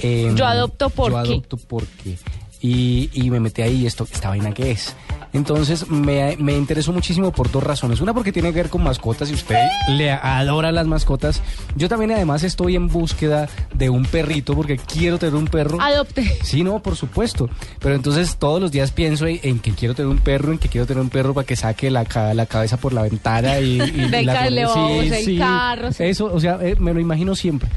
em, Yo adopto por yo qué. adopto por qué. Y, y me metí ahí, esto, esta vaina que es. Entonces me, me interesó muchísimo por dos razones. Una porque tiene que ver con mascotas y usted le adora las mascotas. Yo también además estoy en búsqueda de un perrito porque quiero tener un perro. Adopte. Sí, no, por supuesto. Pero entonces todos los días pienso en, en que quiero tener un perro, en que quiero tener un perro para que saque la, la cabeza por la ventana y, y- <laughs> Del la carro, sí. Eso, o sea, eh, me lo imagino siempre.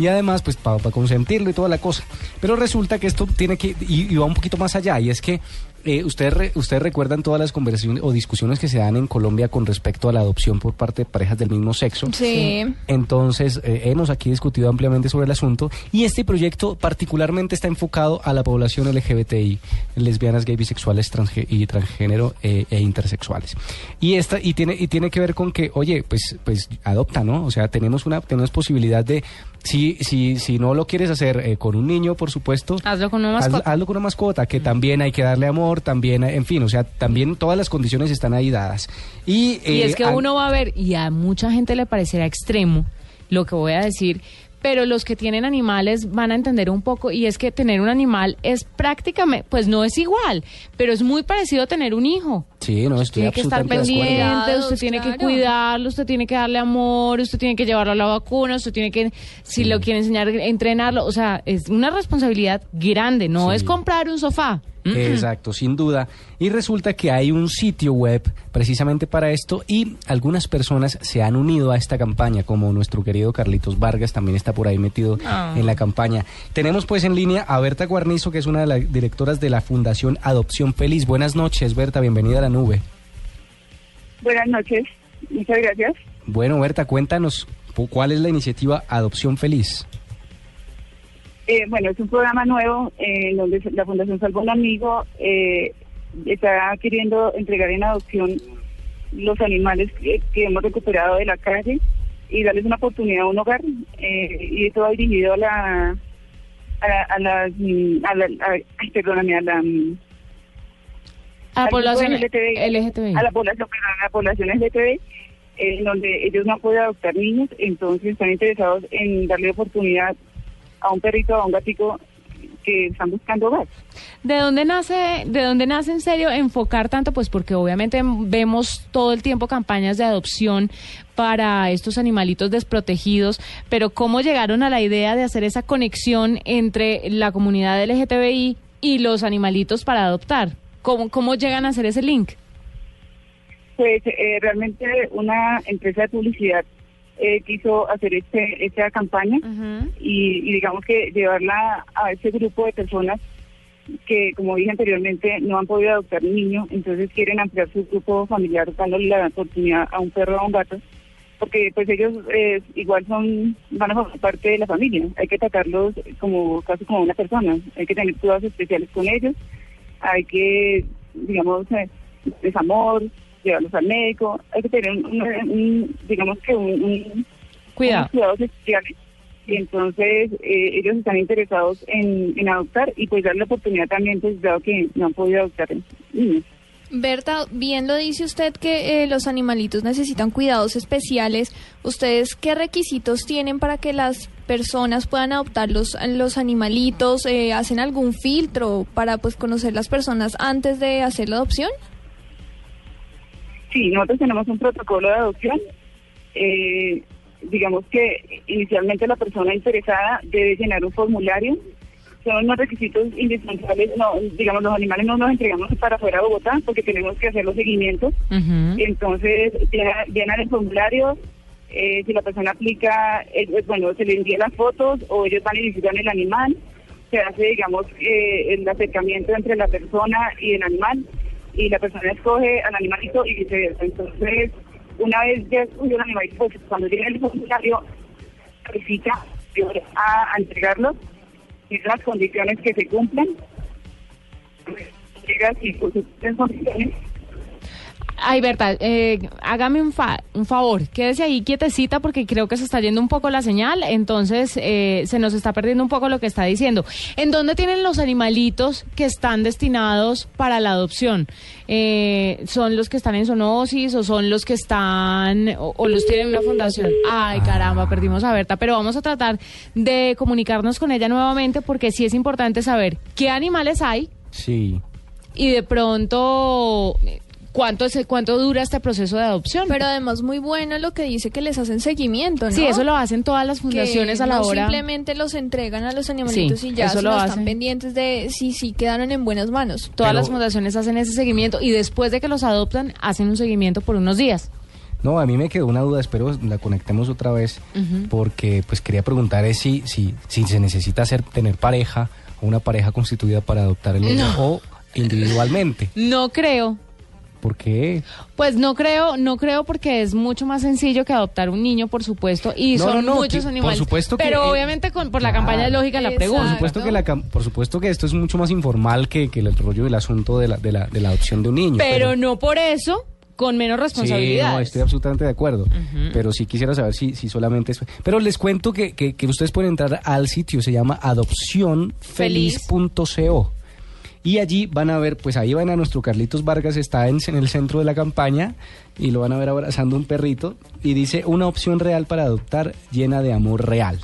Y además, pues para consentirlo y toda la cosa. Pero resulta que esto tiene que, y, y va un poquito más allá, y es que eh, ustedes, re- ustedes recuerdan todas las conversaciones o discusiones que se dan en Colombia con respecto a la adopción por parte de parejas del mismo sexo. Sí. Entonces, eh, hemos aquí discutido ampliamente sobre el asunto y este proyecto particularmente está enfocado a la población LGBTI, lesbianas, gay, bisexuales transge- y transgénero eh, e intersexuales. Y esta y tiene y tiene que ver con que, oye, pues pues adopta, ¿no? O sea, tenemos una tenemos posibilidad de si si si no lo quieres hacer eh, con un niño, por supuesto, Hazlo con una mascota. hazlo con una mascota, que también hay que darle amor, también, en fin, o sea, también todas las condiciones están ahí dadas. Y, Y eh, es que an- uno va a ver, y a mucha gente le parecerá extremo lo que voy a decir, pero los que tienen animales van a entender un poco y es que tener un animal es prácticamente, pues no es igual, pero es muy parecido a tener un hijo. Sí, no, estoy Tiene que estar pendiente, usted tiene que cuidarlo, usted tiene que darle amor, usted tiene que llevarlo a la vacuna, usted tiene que, si lo quiere enseñar, entrenarlo. O sea, es una responsabilidad grande, no Sí. es comprar un sofá. Exacto, sin duda. Y resulta que hay un sitio web precisamente para esto y algunas personas se han unido a esta campaña, como nuestro querido Carlitos Vargas también está por ahí metido Ah. en la campaña. Tenemos pues en línea a Berta Guarnizo, que es una de las directoras de la Fundación Adopción Feliz. Buenas noches, Berta, bienvenida a la nube. Buenas noches, muchas gracias. Bueno, Berta, cuéntanos cuál es la iniciativa Adopción Feliz. Eh, bueno, es un programa nuevo eh, en donde la Fundación Salvo un Amigo eh, está queriendo entregar en adopción los animales que, que hemos recuperado de la calle y darles una oportunidad a un hogar. eh, y esto va dirigido a la a, a las mm, a la, a- perdóname, a la mm, A población LGTBI, LGTBI. a la población, perdón, a la población LGTBI, en donde ellos no han podido adoptar niños, entonces están interesados en darle oportunidad a un perrito, a un gatico que están buscando hogar. ¿De dónde nace, de dónde nace en serio enfocar tanto? Pues porque obviamente vemos todo el tiempo campañas de adopción para estos animalitos desprotegidos, pero ¿cómo llegaron a la idea de hacer esa conexión entre la comunidad LGTBI y los animalitos para adoptar? ¿Cómo, cómo llegan a hacer ese link? Pues eh, realmente una empresa de publicidad eh, quiso hacer este esta campaña y, y digamos que llevarla a ese grupo de personas que, como dije anteriormente, no han podido adoptar un niño, entonces quieren ampliar su grupo familiar dándole la oportunidad a un perro o a un gato, porque pues ellos eh, igual son van a formar parte de la familia, hay que tratarlos como casi como una persona, hay que tener cuidados especiales con ellos, hay que, digamos, eh, desamor, llevarlos al médico, hay que tener, un, un- un- digamos que un, un- Cuidado. cuidados especiales. Y entonces eh, ellos están interesados en, en adoptar y pues darle la oportunidad también, pues dado que no han podido adoptar niños. Berta, bien lo dice usted que eh, los animalitos necesitan cuidados especiales. ¿Ustedes qué requisitos tienen para que las personas puedan adoptar los, los animalitos? Eh, ¿Hacen algún filtro para pues conocer las personas antes de hacer la adopción? Sí, nosotros tenemos un protocolo de adopción. Eh, digamos que inicialmente la persona interesada debe llenar un formulario. Son unos requisitos indispensables. No, digamos, los animales no nos entregamos para fuera de Bogotá porque tenemos que hacer los seguimientos. Entonces, llena- llenan el formulario. eh, si la persona aplica, eh, pues, bueno, se le envía las fotos o ellos van y visitan el animal. Se hace, digamos, el acercamiento entre la persona y el animal y la persona escoge al animalito y viceversa. Entonces, una vez ya escogió el animalito, pues cuando llega el formulario, visita a, entregarlo y las condiciones que se cumplen. Llega si pues, condiciones. Ay, Berta, eh, hágame un, fa- un favor, quédese ahí quietecita porque creo que se está yendo un poco la señal, entonces eh, se nos está perdiendo un poco lo que está diciendo. ¿En dónde tienen los animalitos que están destinados para la adopción? Eh, ¿Son los que están en zoonosis o son los que están o, o los tienen en una fundación? Ay, caramba, perdimos a Berta, pero vamos a tratar de comunicarnos con ella nuevamente porque sí es importante saber qué animales hay Sí. y de pronto cuánto es cuánto dura este proceso de adopción. Pero además muy bueno lo que dice que les hacen seguimiento, ¿no? Sí, eso lo hacen todas las fundaciones Que a la no hora. simplemente los entregan a los animalitos Sí, y ya eso lo están hacen. pendientes de si sí quedaron en buenas manos. Todas las fundaciones hacen ese seguimiento y después de que los adoptan hacen un seguimiento por unos días. No, a mí me quedó una duda, espero la conectemos otra vez, porque pues quería preguntar es si, si, si se necesita hacer, tener pareja o una pareja constituida para adoptar el niño No. o individualmente. No creo. ¿Por qué? Pues no creo, no creo porque es mucho más sencillo que adoptar un niño, por supuesto, y No, son no, no, muchos que- por animales. supuesto que, pero eh, obviamente con, por la campaña de lógica la pregunta. Por supuesto que la cam- por supuesto que esto es mucho más informal que, que el rollo del asunto de la, de la, de la adopción de un niño. pero no por eso con menos responsabilidad. Sí, no, estoy absolutamente de acuerdo. Pero sí quisiera saber si, si solamente es... Pero les cuento que, que, que ustedes pueden entrar al sitio, se llama adopcionfeliz.co. Y allí van a ver, pues ahí van a nuestro Carlitos Vargas, está en, en el centro de la campaña y lo van a ver abrazando un perrito y dice una opción real para adoptar llena de amor real.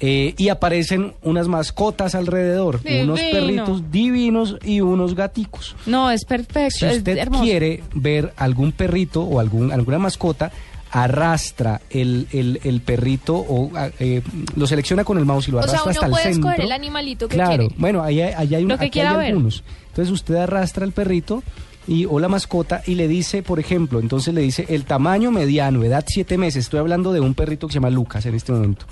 eh, y aparecen unas mascotas alrededor, unos perritos divinos y unos gaticos. No, es perfecto. Si es usted hermoso. quiere ver algún perrito o algún, alguna mascota, arrastra el, el, el perrito o eh, lo selecciona con el mouse y lo O sea, arrastra hasta uno el puede centro. escoger el animalito que Claro, quiere. bueno, ahí hay, ahí hay, un- Lo que aquí quiera hay ver. algunos. Entonces usted arrastra el perrito y o la mascota y le dice, por ejemplo, entonces le dice el tamaño mediano, edad 7 meses. Estoy hablando de un perrito que se llama Lucas en este momento.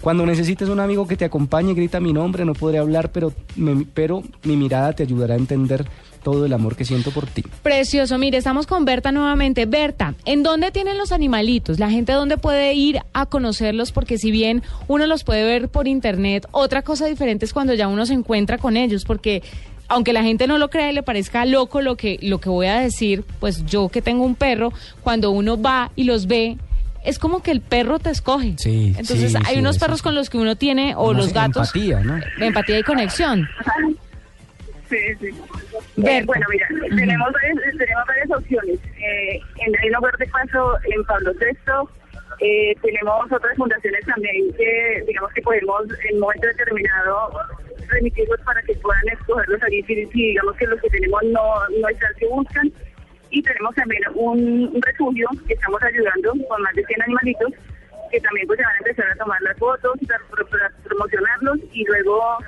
Cuando necesites un amigo que te acompañe, grita mi nombre, no podré hablar, pero, me- pero mi mirada te ayudará a entender todo el amor que siento por ti. Precioso, mire, estamos con Berta nuevamente. Berta, ¿en dónde tienen los animalitos? ¿La gente dónde puede ir a conocerlos? Porque si bien uno los puede ver por internet, otra cosa diferente es cuando ya uno se encuentra con ellos, porque aunque la gente no lo crea y le parezca loco lo que, lo que voy a decir, pues yo que tengo un perro, cuando uno va y los ve, es como que el perro te escoge. Sí, Entonces sí, hay sí, unos perros con los que uno tiene, o los gatos, Empatía, ¿no? empatía y conexión. Sí, sí. Eh, bueno, mira, tenemos, varias, tenemos varias opciones. Eh, en Reino Verde Paso, en Pablo VI, eh, tenemos otras fundaciones también que, digamos que podemos en un momento determinado remitirlos para que puedan escogerlos allí si, digamos que los que tenemos no, no es el que buscan. Y tenemos también un, un refugio que estamos ayudando con más de 100 animalitos que también pues se van a empezar a tomar las fotos para promocionarlos y luego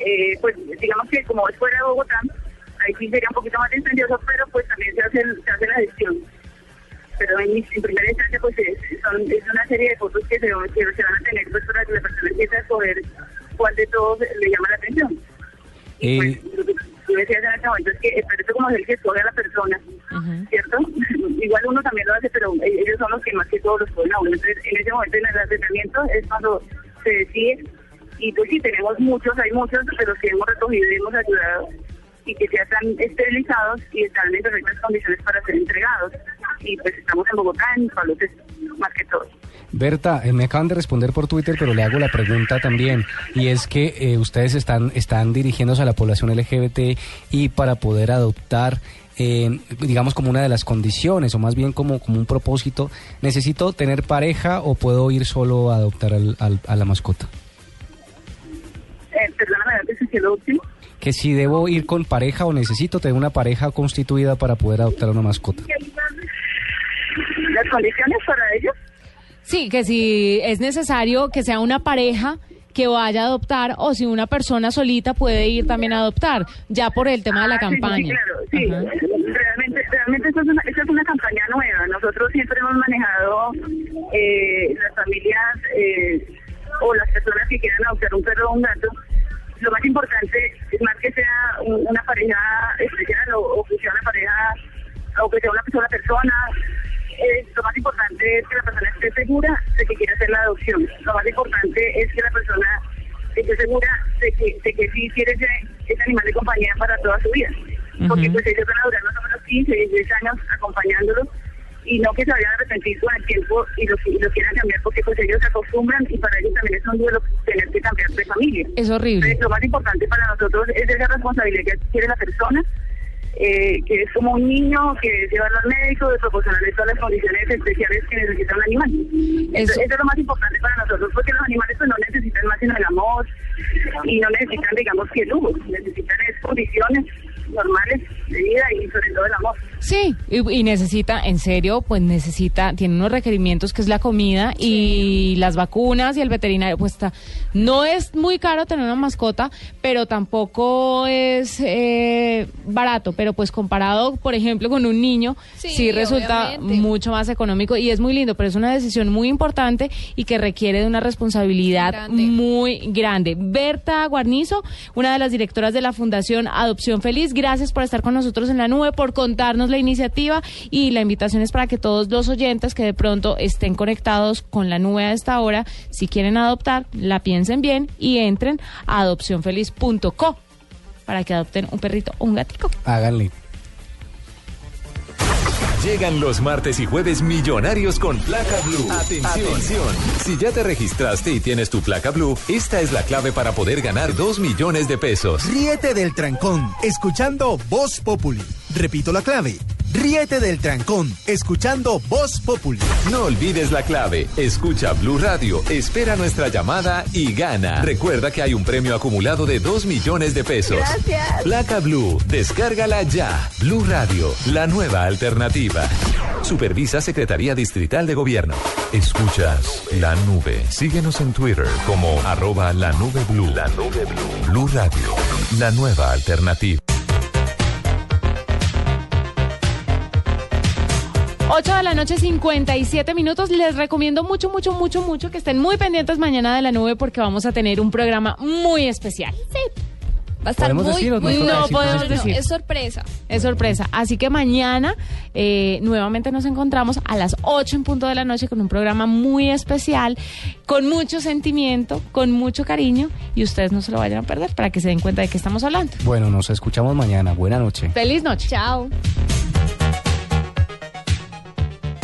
eh, pues digamos que como es fuera de Bogotá ahí sí sería un poquito más dispendioso pero pues también se hace, se hace la gestión pero en, en primera instancia pues es, son, es una serie de fotos que se, que se van a tener pues para que la persona empiece a escoger cuál de todos le llama la atención Eh, lo que decías en este momento es que el perrito como es el que escoge a la persona, ¿cierto? <laughs> Igual uno también lo hace, pero e- ellos son los que más que todos los escogen a uno. Entonces, en ese momento en el acercamiento es cuando se decide, y pues sí, tenemos muchos, hay muchos, pero que hemos recogido y hemos ayudado, y que ya están esterilizados y están en perfectas condiciones para ser entregados. Y pues estamos en Bogotá, en Pablo más que todo. Berta, eh, me acaban de responder por Twitter, pero le hago la pregunta también. Y es que eh, ustedes están, están dirigiéndose a la población LGBT y para poder adoptar, eh, digamos, como una de las condiciones, o más bien como, como un propósito, ¿necesito tener pareja o puedo ir solo a adoptar al- al- a la mascota? Eh, perdóname, antes de lo último. Que si debo ir con pareja o necesito tener una pareja constituida para poder adoptar una mascota. Las condiciones para ellos Sí, que si es necesario que sea una pareja que vaya a adoptar o si una persona solita puede ir también a adoptar, ya por el tema de la Ah, sí, sí, campaña. claro, sí. Realmente, realmente esto es, una, esto es una campaña nueva. Nosotros siempre hemos manejado eh, las familias eh, o las personas que quieran adoptar un perro o un gato. Lo más importante es más que sea un- una pareja especial o, o que sea una pareja o que sea una sola persona. Eh, lo más importante es que la persona esté segura de que quiere hacer la adopción. Lo más importante es que la persona esté segura de que, de que sí quiere ese, ese animal de compañía para toda su vida. Porque pues ellos van a durar más o menos 15, 16 años acompañándolos y no que se vayan a arrepentir con el tiempo y lo, y lo quieran cambiar porque pues ellos se acostumbran y para ellos también es un duelo tener que cambiar de familia. Es horrible. Entonces, lo más importante para nosotros es esa responsabilidad que tiene la persona, eh, que es como un niño que es llevarlo al médico, de proporcionarle todas las condiciones especiales que necesita un animal. Eso, eso es lo más importante para nosotros, porque los animales pues no necesitan más sino el amor y no necesitan, digamos, que lujos, necesitan es condiciones normales de vida y sobre todo el amor. Sí, y, y necesita, en serio, pues necesita, tiene unos requerimientos que es la comida y las vacunas y el veterinario, pues está, no es muy caro tener una mascota, pero tampoco es eh, barato, pero pues comparado, por ejemplo, con un niño, sí, Sí, resulta obviamente. mucho más económico y es muy lindo, pero es una decisión muy importante y que requiere de una responsabilidad Grande. muy grande. Berta Guarnizo, una de las directoras de la Fundación Adopción Feliz, gracias por estar con nosotros en la nube, por contarnos la iniciativa y la invitación es para que todos los oyentes que de pronto estén conectados con la nube a esta hora, si quieren adoptar, la piensen bien y entren a adopcionfeliz.co para que adopten un perrito o un gatico. Háganle. Llegan los martes y jueves millonarios con placa blue. Atención. Si ya te registraste y tienes tu placa blue, esta es la clave para poder ganar 2 millones de pesos. Ríete del trancón, escuchando Voz Populi. Repito la clave. Ríete del trancón, escuchando Voz Populi. No olvides la clave. Escucha Blue Radio, espera nuestra llamada y gana. Recuerda que hay un premio acumulado de 2 millones de pesos. Gracias. Placa Blue, descárgala ya. Blue Radio, la nueva alternativa. Supervisa Secretaría Distrital de Gobierno. Escuchas la nube. Síguenos en Twitter como arroba la nube blue. La nube blue. Blue Radio, la nueva alternativa. 8 de la noche, 57 minutos. Les recomiendo mucho, mucho, mucho, mucho que estén muy pendientes mañana de la nube porque vamos a tener un programa muy especial. Sí. Va a estar ¿Podemos muy, decir no muy podemos No decir? podemos no, decir. es sorpresa. Es sorpresa. Así que mañana eh, nuevamente nos encontramos a las 8 en punto de la noche con un programa muy especial, con mucho sentimiento, con mucho cariño y ustedes no se lo vayan a perder para que se den cuenta de qué estamos hablando. Bueno, nos escuchamos mañana. Buena noche. Feliz noche. Chao.